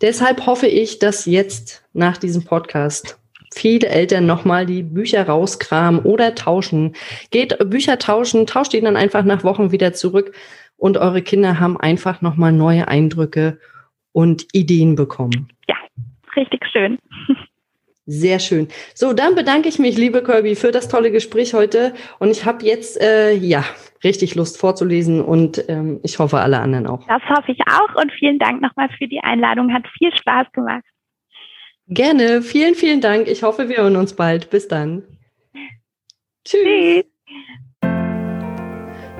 Deshalb hoffe ich, dass jetzt nach diesem Podcast viele Eltern nochmal die Bücher rauskramen oder tauschen. Geht Bücher tauschen, tauscht die dann einfach nach Wochen wieder zurück und eure Kinder haben einfach nochmal neue Eindrücke und Ideen bekommen. Ja, richtig schön. Sehr schön. So, dann bedanke ich mich, liebe Kirby, für das tolle Gespräch heute. Und ich habe jetzt, äh, ja, richtig Lust vorzulesen und ähm, ich hoffe, alle anderen auch. Das hoffe ich auch und vielen Dank nochmal für die Einladung. Hat viel Spaß gemacht. Gerne. Vielen, vielen Dank. Ich hoffe, wir hören uns bald. Bis dann. Tschüss. Tschüss.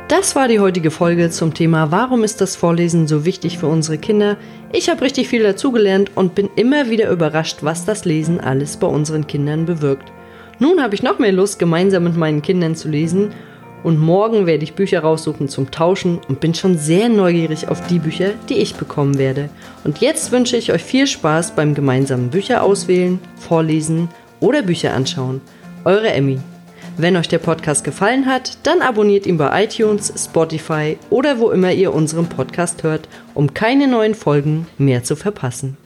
Das war die heutige Folge zum Thema Warum ist das Vorlesen so wichtig für unsere Kinder? Ich habe richtig viel dazugelernt und bin immer wieder überrascht, was das Lesen alles bei unseren Kindern bewirkt. Nun habe ich noch mehr Lust, gemeinsam mit meinen Kindern zu lesen und morgen werde ich Bücher raussuchen zum Tauschen und bin schon sehr neugierig auf die Bücher, die ich bekommen werde. Und jetzt wünsche ich euch viel Spaß beim gemeinsamen Bücher auswählen, vorlesen oder Bücher anschauen. Eure Emmy. Wenn euch der Podcast gefallen hat, dann abonniert ihn bei iTunes, Spotify oder wo immer ihr unseren Podcast hört, um keine neuen Folgen mehr zu verpassen.